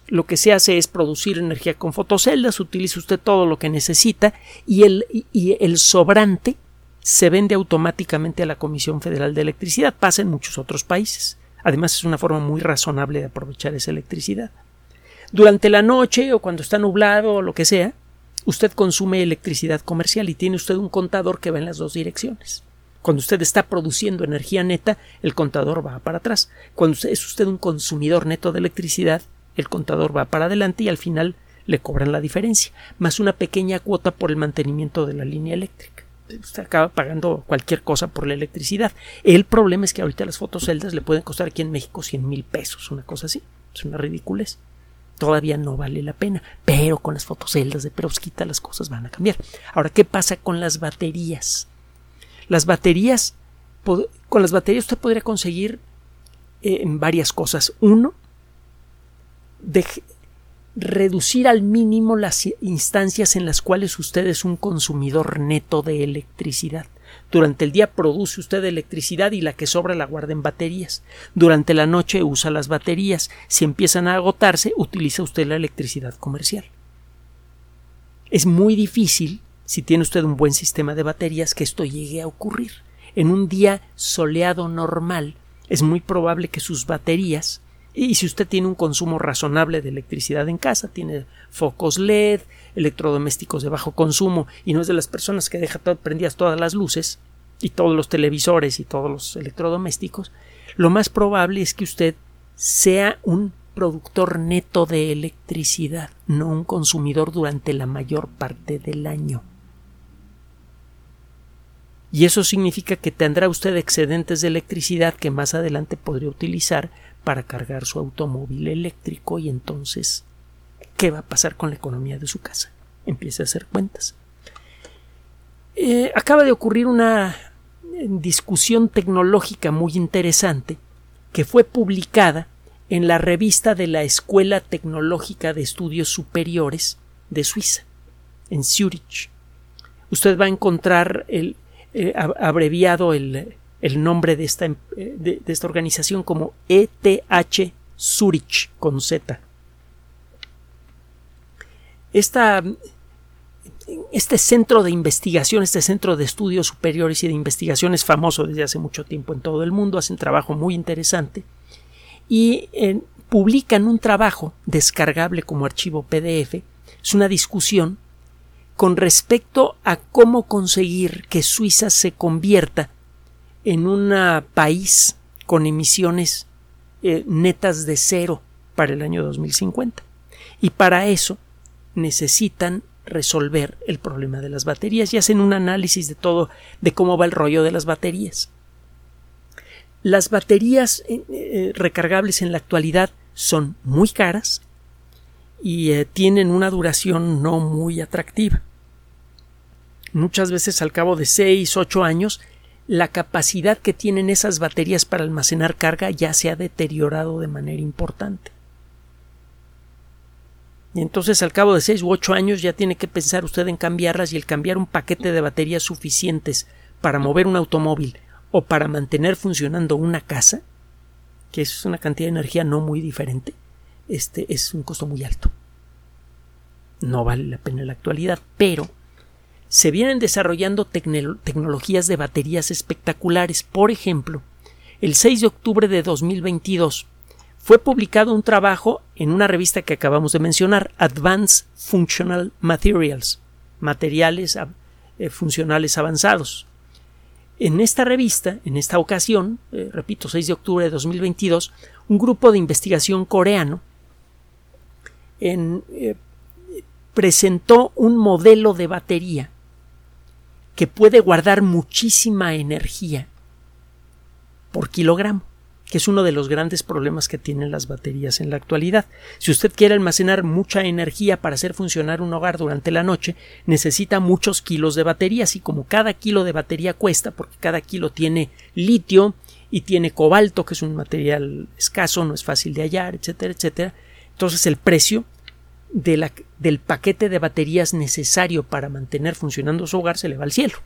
lo que se hace es producir energía con fotoceldas, utiliza usted todo lo que necesita y el, y el sobrante se vende automáticamente a la Comisión Federal de Electricidad. Pasa en muchos otros países. Además, es una forma muy razonable de aprovechar esa electricidad. Durante la noche o cuando está nublado o lo que sea, usted consume electricidad comercial y tiene usted un contador que va en las dos direcciones. Cuando usted está produciendo energía neta, el contador va para atrás. Cuando es usted un consumidor neto de electricidad, el contador va para adelante y al final le cobran la diferencia, más una pequeña cuota por el mantenimiento de la línea eléctrica. Usted acaba pagando cualquier cosa por la electricidad. El problema es que ahorita las fotoceldas le pueden costar aquí en México 100 mil pesos, una cosa así. Es una ridiculez. Todavía no vale la pena, pero con las fotoceldas de perovskita las cosas van a cambiar. Ahora, ¿qué pasa con las baterías? Las baterías, con las baterías usted podría conseguir eh, varias cosas. Uno, de, reducir al mínimo las instancias en las cuales usted es un consumidor neto de electricidad. Durante el día produce usted electricidad y la que sobra la guarda en baterías. Durante la noche usa las baterías. Si empiezan a agotarse, utiliza usted la electricidad comercial. Es muy difícil, si tiene usted un buen sistema de baterías, que esto llegue a ocurrir. En un día soleado normal, es muy probable que sus baterías y si usted tiene un consumo razonable de electricidad en casa, tiene focos LED, electrodomésticos de bajo consumo y no es de las personas que deja prendidas todas las luces y todos los televisores y todos los electrodomésticos, lo más probable es que usted sea un productor neto de electricidad, no un consumidor durante la mayor parte del año. Y eso significa que tendrá usted excedentes de electricidad que más adelante podría utilizar para cargar su automóvil eléctrico y entonces ¿qué va a pasar con la economía de su casa? Empiece a hacer cuentas. Eh, acaba de ocurrir una discusión tecnológica muy interesante que fue publicada en la revista de la Escuela Tecnológica de Estudios Superiores de Suiza, en Zurich. Usted va a encontrar el eh, abreviado el el nombre de esta, eh, de, esta organización como ETH Zurich con Z. Esta, este centro de investigación, este centro de estudios superiores y de investigación es famoso desde hace mucho tiempo en todo el mundo, hacen trabajo muy interesante y eh, publican un trabajo descargable como archivo PDF. Es una discusión con respecto a cómo conseguir que Suiza se convierta en un país con emisiones eh, netas de cero para el año 2050. Y para eso necesitan resolver el problema de las baterías y hacen un análisis de todo, de cómo va el rollo de las baterías. Las baterías eh, eh, recargables en la actualidad son muy caras y tienen una duración no muy atractiva. Muchas veces al cabo de 6, 8 años la capacidad que tienen esas baterías para almacenar carga ya se ha deteriorado de manera importante. Y entonces al cabo de seis u ocho años ya tiene que pensar usted en cambiarlas y el cambiar un paquete de baterías suficientes para mover un automóvil o para mantener funcionando una casa, que es una cantidad de energía no muy diferente, este es un costo muy alto. No vale la pena en la actualidad, pero se vienen desarrollando tecnologías de baterías espectaculares. Por ejemplo, el 6 de octubre de 2022 fue publicado un trabajo en una revista que acabamos de mencionar, Advanced Functional Materials, materiales eh, funcionales avanzados. En esta revista, en esta ocasión, eh, repito, 6 de octubre de 2022, un grupo de investigación coreano eh, presentó un modelo de batería que puede guardar muchísima energía por kilogramo, que es uno de los grandes problemas que tienen las baterías en la actualidad. Si usted quiere almacenar mucha energía para hacer funcionar un hogar durante la noche, necesita muchos kilos de baterías y como cada kilo de batería cuesta, porque cada kilo tiene litio y tiene cobalto, que es un material escaso, no es fácil de hallar, etcétera, etcétera, entonces el precio del paquete de baterías necesario para mantener funcionando su hogar se le va al cielo.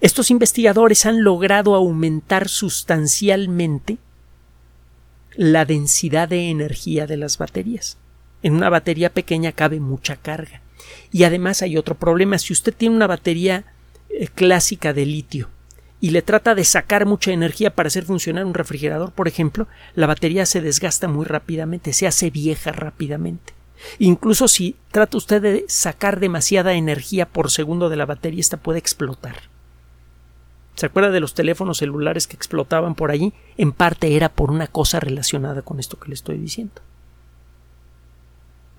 Estos investigadores han logrado aumentar sustancialmente la densidad de energía de las baterías. En una batería pequeña cabe mucha carga. Y además hay otro problema. Si usted tiene una batería eh, clásica de litio y le trata de sacar mucha energía para hacer funcionar un refrigerador, por ejemplo, la batería se desgasta muy rápidamente, se hace vieja rápidamente. Incluso si trata usted de sacar demasiada energía por segundo de la batería, esta puede explotar. ¿Se acuerda de los teléfonos celulares que explotaban por allí? En parte era por una cosa relacionada con esto que le estoy diciendo.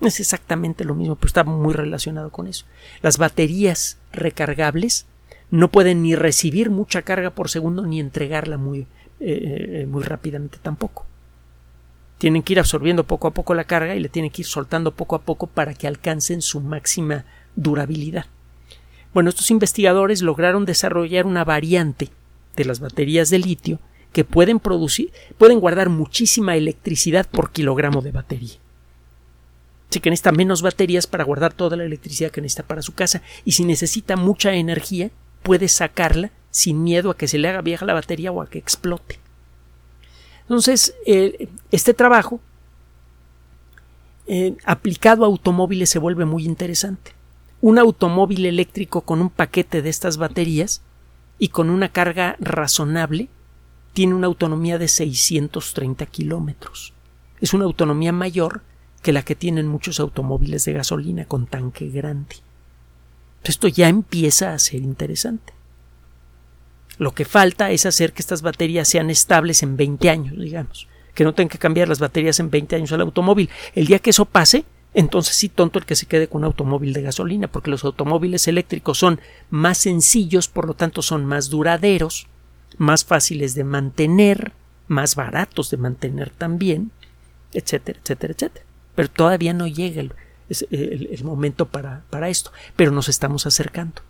Es exactamente lo mismo, pero está muy relacionado con eso. Las baterías recargables no pueden ni recibir mucha carga por segundo ni entregarla muy, eh, eh, muy rápidamente tampoco. Tienen que ir absorbiendo poco a poco la carga y le tienen que ir soltando poco a poco para que alcancen su máxima durabilidad. Bueno, estos investigadores lograron desarrollar una variante de las baterías de litio que pueden producir, pueden guardar muchísima electricidad por kilogramo de batería. Así que necesita menos baterías para guardar toda la electricidad que necesita para su casa. Y si necesita mucha energía, puede sacarla sin miedo a que se le haga vieja la batería o a que explote. Entonces, eh, este trabajo eh, aplicado a automóviles se vuelve muy interesante. Un automóvil eléctrico con un paquete de estas baterías y con una carga razonable tiene una autonomía de 630 kilómetros. Es una autonomía mayor que la que tienen muchos automóviles de gasolina con tanque grande. Esto ya empieza a ser interesante. Lo que falta es hacer que estas baterías sean estables en 20 años, digamos, que no tengan que cambiar las baterías en 20 años al automóvil. El día que eso pase, entonces sí tonto el que se quede con un automóvil de gasolina, porque los automóviles eléctricos son más sencillos, por lo tanto son más duraderos, más fáciles de mantener, más baratos de mantener también, etcétera, etcétera, etcétera pero todavía no llega el, momento para, para esto, pero nos estamos acercando.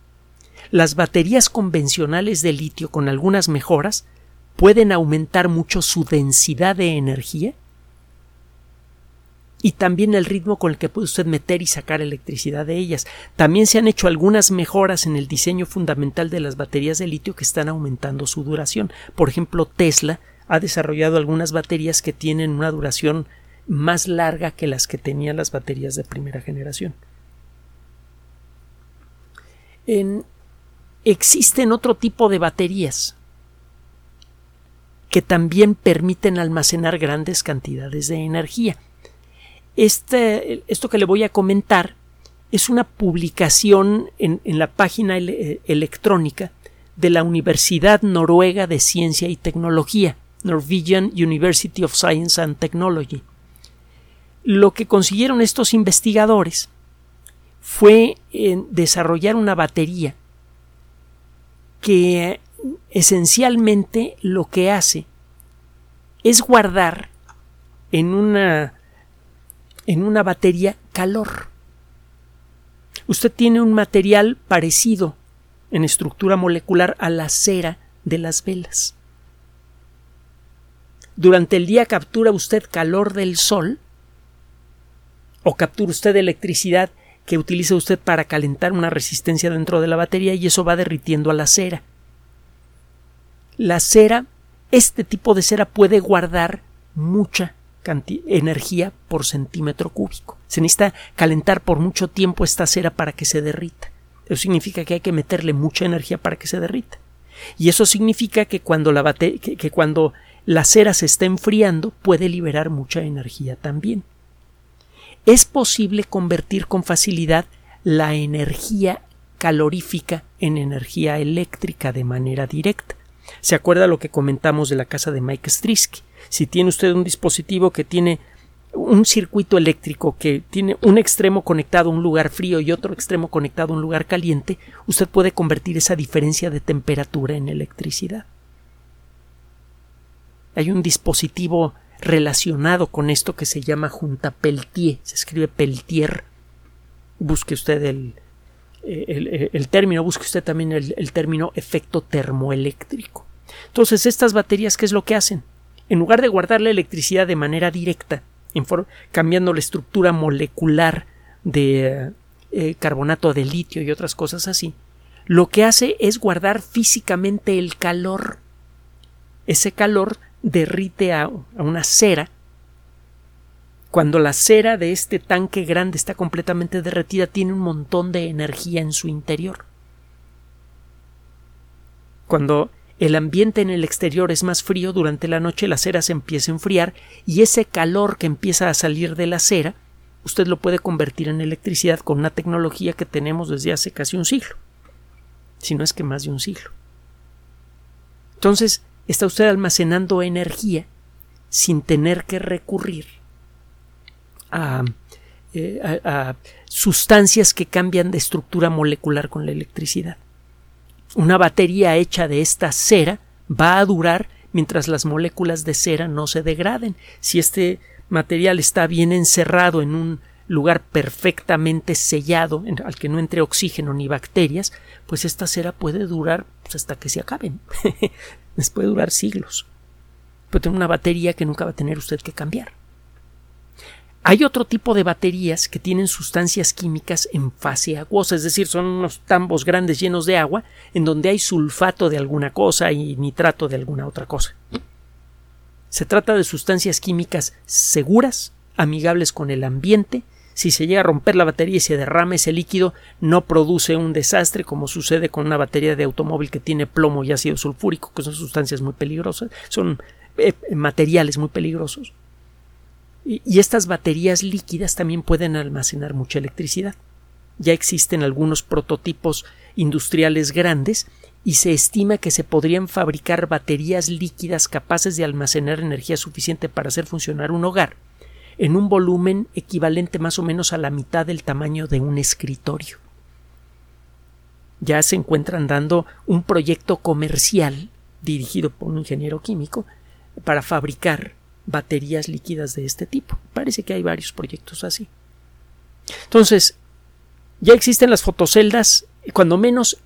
Las baterías convencionales de litio con algunas mejoras pueden aumentar mucho su densidad de energía y también el ritmo con el que puede usted meter y sacar electricidad de ellas. También se han hecho algunas mejoras en el diseño fundamental de las baterías de litio que están aumentando su duración. Por ejemplo, Tesla ha desarrollado algunas baterías que tienen una duración más larga que las que tenían las baterías de primera generación. existen otro tipo de baterías que también permiten almacenar grandes cantidades de energía. Este, esto que le voy a comentar es una publicación en, en la página electrónica de la Universidad Noruega de Ciencia y Tecnología, Norwegian University of Science and Technology lo que consiguieron estos investigadores fue eh, desarrollar una batería que esencialmente lo que hace es guardar en una en una batería calor. Usted tiene un material parecido en estructura molecular a la cera de las velas. Durante el día captura usted calor del sol o captura usted electricidad que utiliza usted para calentar una resistencia dentro de la batería y eso va derritiendo a la cera. La cera, este tipo de cera puede guardar mucha energía por centímetro cúbico. Se necesita calentar por mucho tiempo esta cera para que se derrita. Eso significa que hay que meterle mucha energía para que se derrita. Y eso significa que cuando la, que cuando la cera se está enfriando puede liberar mucha energía también es posible convertir con facilidad la energía calorífica en energía eléctrica de manera directa. ¿Se acuerda lo que comentamos de la casa de Mike Strisky? Si tiene usted un dispositivo que tiene un circuito eléctrico que tiene un extremo conectado a un lugar frío y otro extremo conectado a un lugar caliente, usted puede convertir esa diferencia de temperatura en electricidad. Hay un dispositivo relacionado con esto que se llama junta Peltier, se escribe Peltier. Busque usted el, el, término, busque usted también el, término efecto termoeléctrico. Entonces, estas baterías, ¿qué es lo que hacen? En lugar de guardar la electricidad de manera directa cambiando la estructura molecular de eh, carbonato de litio y otras cosas así, lo que hace es guardar físicamente el calor. Ese calor derrite a, una cera. Cuando la cera de este tanque grande está completamente derretida, tiene un montón de energía en su interior. Cuando el ambiente en el exterior es más frío, durante la noche la cera se empieza a enfriar y ese calor que empieza a salir de la cera, usted lo puede convertir en electricidad con una tecnología que tenemos desde hace casi un siglo, si no es que más de un siglo. Entonces, está usted almacenando energía sin tener que recurrir a, eh, a sustancias que cambian de estructura molecular con la electricidad una batería hecha de esta cera va a durar mientras las moléculas de cera no se degraden. Si este material está bien encerrado en un lugar perfectamente sellado, al que no entre oxígeno ni bacterias, pues esta cera puede durar pues, hasta que se acaben. Les puede durar siglos. Puede tener una batería que nunca va a tener usted que cambiar. Hay otro tipo de baterías que tienen sustancias químicas en fase aguosa, es decir, son unos tambos grandes llenos de agua en donde hay sulfato de alguna cosa y nitrato de alguna otra cosa. Se trata de sustancias químicas seguras, amigables con el ambiente. Si se llega a romper la batería y se derrama ese líquido, no produce un desastre como sucede con una batería de automóvil que tiene plomo y ácido sulfúrico, que son sustancias muy peligrosas, son eh, materiales muy peligrosos. Y estas baterías líquidas también pueden almacenar mucha electricidad. Ya existen algunos prototipos industriales grandes y se estima que se podrían fabricar baterías líquidas capaces de almacenar energía suficiente para hacer funcionar un hogar en un volumen equivalente más o menos a la mitad del tamaño de un escritorio. Ya se encuentran dando un proyecto comercial dirigido por un ingeniero químico para fabricar baterías líquidas de este tipo. Parece que hay varios proyectos así. Entonces, ya existen las fotoceldas, cuando menos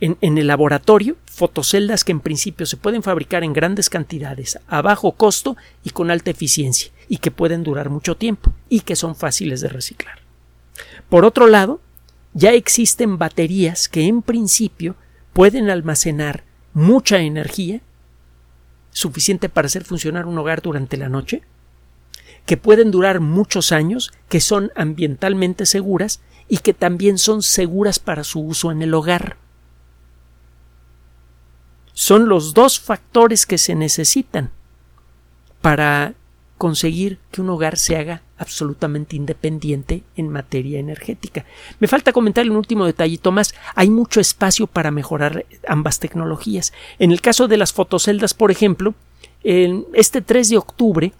en, en, el laboratorio, fotoceldas que en principio se pueden fabricar en grandes cantidades, a bajo costo y con alta eficiencia, y que pueden durar mucho tiempo, y que son fáciles de reciclar. Por otro lado, ya existen baterías que en principio pueden almacenar mucha energía suficiente para hacer funcionar un hogar durante la noche, que pueden durar muchos años, que son ambientalmente seguras y que también son seguras para su uso en el hogar. Son los dos factores que se necesitan para conseguir que un hogar se haga absolutamente independiente en materia energética. Me falta comentar un último detallito más. Hay mucho espacio para mejorar ambas tecnologías. En el caso de las fotoceldas, por ejemplo, este 3 de octubre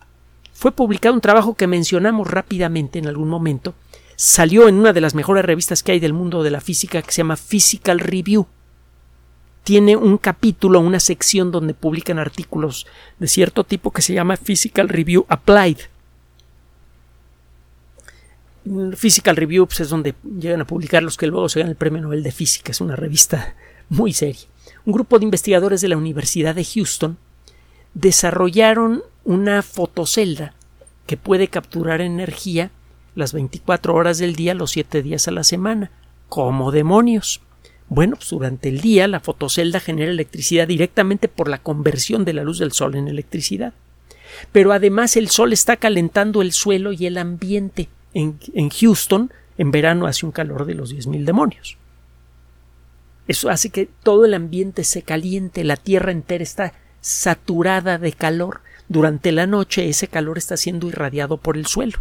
fue publicado un trabajo que mencionamos rápidamente en algún momento. Salió en una de las mejores revistas que hay del mundo de la física que se llama Physical Review tiene un capítulo, una sección donde publican artículos de cierto tipo que se llama Physical Review Applied. Physical Review pues, es donde llegan a publicar los que luego se ganan el Premio Nobel de Física. Es una revista muy seria. Un grupo de investigadores de la Universidad de Houston desarrollaron una fotocelda que puede capturar energía las 24 horas del día, los 7 días a la semana. como demonios? Bueno, pues durante el día la fotocelda genera electricidad directamente por la conversión de la luz del sol en electricidad. Pero además el sol está calentando el suelo y el ambiente. En, Houston, en verano hace un calor de los 10.000 demonios. Eso hace que todo el ambiente se caliente, la tierra entera está saturada de calor. Durante la noche ese calor está siendo irradiado por el suelo.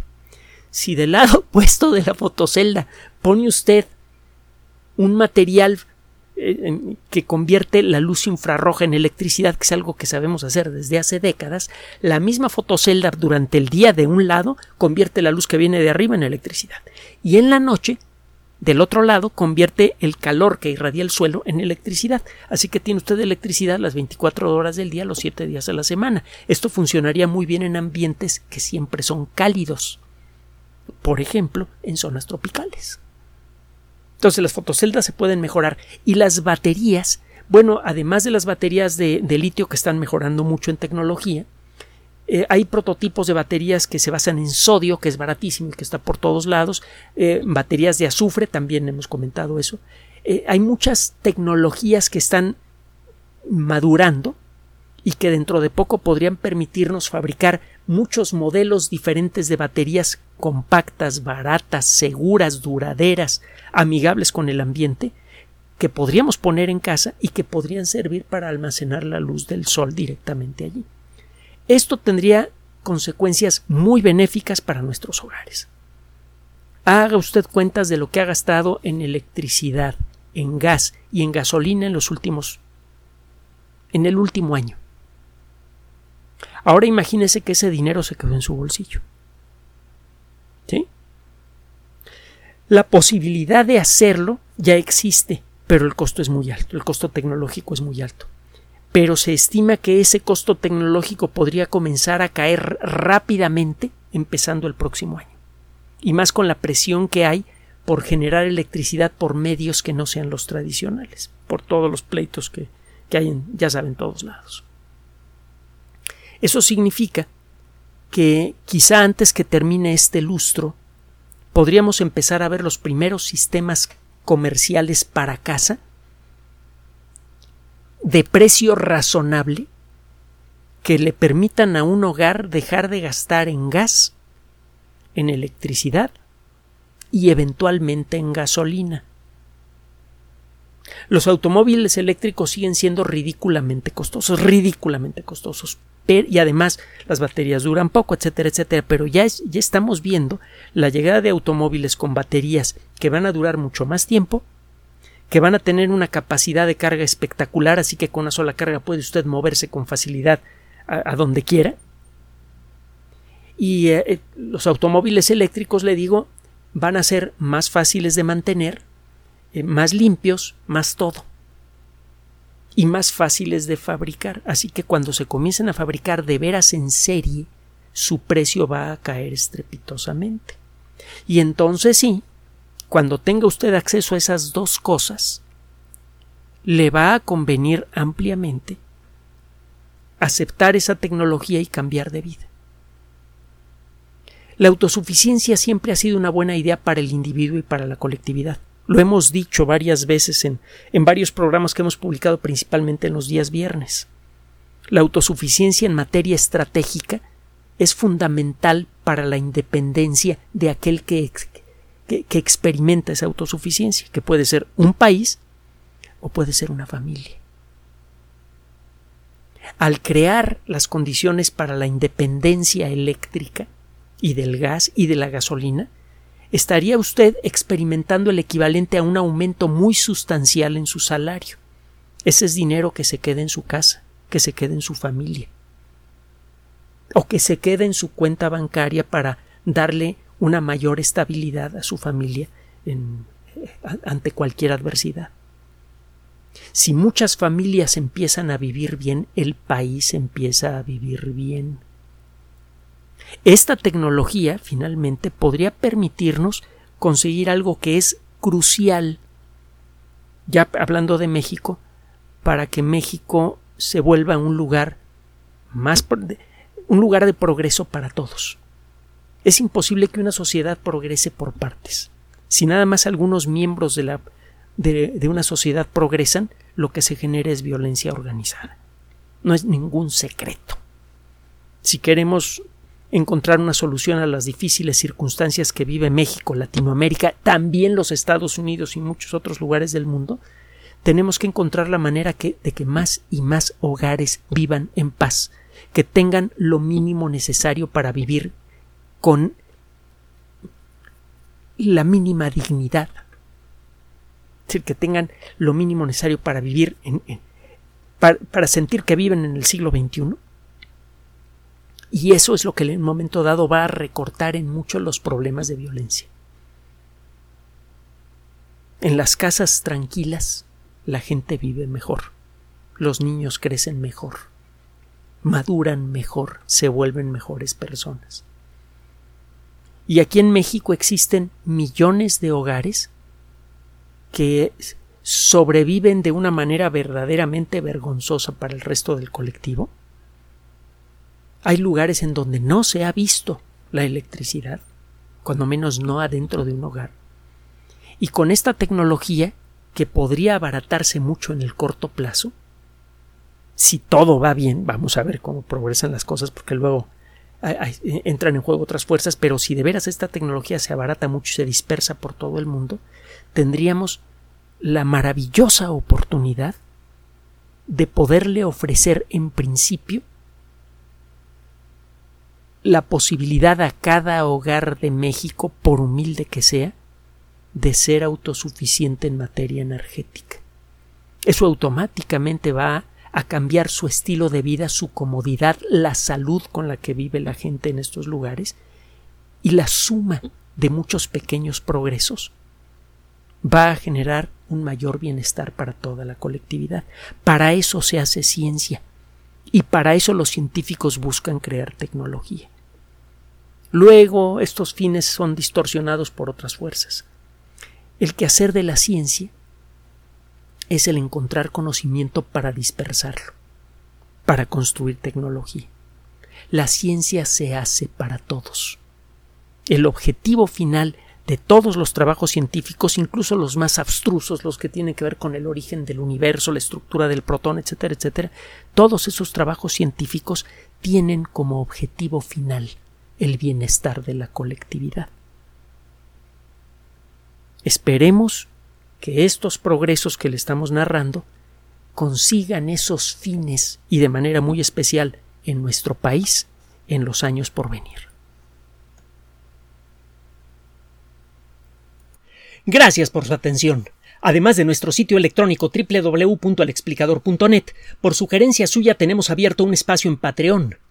Si del lado opuesto de la fotocelda pone usted un material eh, que convierte la luz infrarroja en electricidad, que es algo que sabemos hacer desde hace décadas, la misma fotocelda durante el día de un lado convierte la luz que viene de arriba en electricidad. Y en la noche, del otro lado, convierte el calor que irradia el suelo en electricidad. Así que tiene usted electricidad las 24 horas del día, los 7 días a la semana. Esto funcionaría muy bien en ambientes que siempre son cálidos. Por ejemplo, en zonas tropicales. Entonces las fotoceldas se pueden mejorar y las baterías, bueno, además de las baterías de, litio que están mejorando mucho en tecnología, Eh, hay prototipos de baterías que se basan en sodio, que es baratísimo y que está por todos lados. Eh, baterías de azufre, también hemos comentado eso. Eh, hay muchas tecnologías que están madurando y que dentro de poco podrían permitirnos fabricar muchos modelos diferentes de baterías compactas, baratas, seguras, duraderas, amigables con el ambiente, que podríamos poner en casa y que podrían servir para almacenar la luz del sol directamente allí. Esto tendría consecuencias muy benéficas para nuestros hogares. Haga usted cuentas de lo que ha gastado en electricidad, en gas y en gasolina en los últimos en el último año. Ahora imagínese que ese dinero se quedó en su bolsillo. ¿Sí? La posibilidad de hacerlo ya existe, pero el costo es muy alto, el costo tecnológico es muy alto. Pero se estima que ese costo tecnológico podría comenzar a caer rápidamente empezando el próximo año. Y más con la presión que hay por generar electricidad por medios que no sean los tradicionales, por todos los pleitos que, que hay en, ya saben, todos lados. Eso significa que quizá antes que termine este lustro podríamos empezar a ver los primeros sistemas comerciales para casa de precio razonable que le permitan a un hogar dejar de gastar en gas, en electricidad y eventualmente en gasolina. Los automóviles eléctricos siguen siendo ridículamente costosos, ridículamente costosos, y además las baterías duran poco, etcétera, etcétera, pero ya, ya estamos viendo la llegada de automóviles con baterías que van a durar mucho más tiempo, que van a tener una capacidad de carga espectacular, así que con una sola carga puede usted moverse con facilidad a, donde quiera. Y eh, eh, los automóviles eléctricos, le digo, van a ser más fáciles de mantener, eh, más limpios, más todo y más fáciles de fabricar. Así que cuando se comiencen a fabricar de veras en serie, su precio va a caer estrepitosamente. Y entonces sí, cuando tenga usted acceso a esas dos cosas, le va a convenir ampliamente aceptar esa tecnología y cambiar de vida. La autosuficiencia siempre ha sido una buena idea para el individuo y para la colectividad. Lo hemos dicho varias veces en, en varios programas que hemos publicado principalmente en los días viernes. La autosuficiencia en materia estratégica es fundamental para la independencia de aquel que, que, que, experimenta esa autosuficiencia, que puede ser un país o puede ser una familia. Al crear las condiciones para la independencia eléctrica y del gas y de la gasolina, estaría usted experimentando el equivalente a un aumento muy sustancial en su salario. Ese es dinero que se queda en su casa, que se queda en su familia, o que se queda en su cuenta bancaria para darle una mayor estabilidad a su familia en, ante cualquier adversidad. Si muchas familias empiezan a vivir bien, el país empieza a vivir bien. Esta tecnología, finalmente, podría permitirnos conseguir algo que es crucial, ya hablando de México, para que México se vuelva un lugar más un lugar de progreso para todos. Es imposible que una sociedad progrese por partes. Si nada más algunos miembros de, la, de, de una sociedad progresan, lo que se genera es violencia organizada. No es ningún secreto. Si queremos encontrar una solución a las difíciles circunstancias que vive México, Latinoamérica, también los Estados Unidos y muchos otros lugares del mundo, tenemos que encontrar la manera de que más y más hogares vivan en paz, que tengan lo mínimo necesario para vivir con la mínima dignidad. Es decir, que tengan lo mínimo necesario para vivir en, para, para sentir que viven en el siglo XXI y eso es lo que en un momento dado va a recortar en mucho los problemas de violencia. En las casas tranquilas la gente vive mejor, los niños crecen mejor, maduran mejor, se vuelven mejores personas. Y aquí en México existen millones de hogares que sobreviven de una manera verdaderamente vergonzosa para el resto del colectivo Hay lugares en donde no se ha visto la electricidad, cuando menos no adentro de un hogar. Y con esta tecnología, que podría abaratarse mucho en el corto plazo, si todo va bien, vamos a ver cómo progresan las cosas, porque luego entran en juego otras fuerzas, pero si de veras esta tecnología se abarata mucho y se dispersa por todo el mundo, tendríamos la maravillosa oportunidad de poderle ofrecer en principio la posibilidad a cada hogar de México, por humilde que sea, de ser autosuficiente en materia energética. Eso automáticamente va a cambiar su estilo de vida, su comodidad, la salud con la que vive la gente en estos lugares y la suma de muchos pequeños progresos va a generar un mayor bienestar para toda la colectividad. Para eso se hace ciencia y para eso los científicos buscan crear tecnología. Luego estos fines son distorsionados por otras fuerzas. El quehacer de la ciencia es el encontrar conocimiento para dispersarlo, para construir tecnología. La ciencia se hace para todos. El objetivo final de todos los trabajos científicos, incluso los más abstrusos, los que tienen que ver con el origen del universo, la estructura del protón, etcétera, etcétera, todos esos trabajos científicos tienen como objetivo final el bienestar de la colectividad. Esperemos que estos progresos que le estamos narrando consigan esos fines y de manera muy especial en nuestro país en los años por venir. Gracias por su atención. Además de nuestro sitio electrónico www.alexplicador.net, por sugerencia suya tenemos abierto un espacio en Patreon,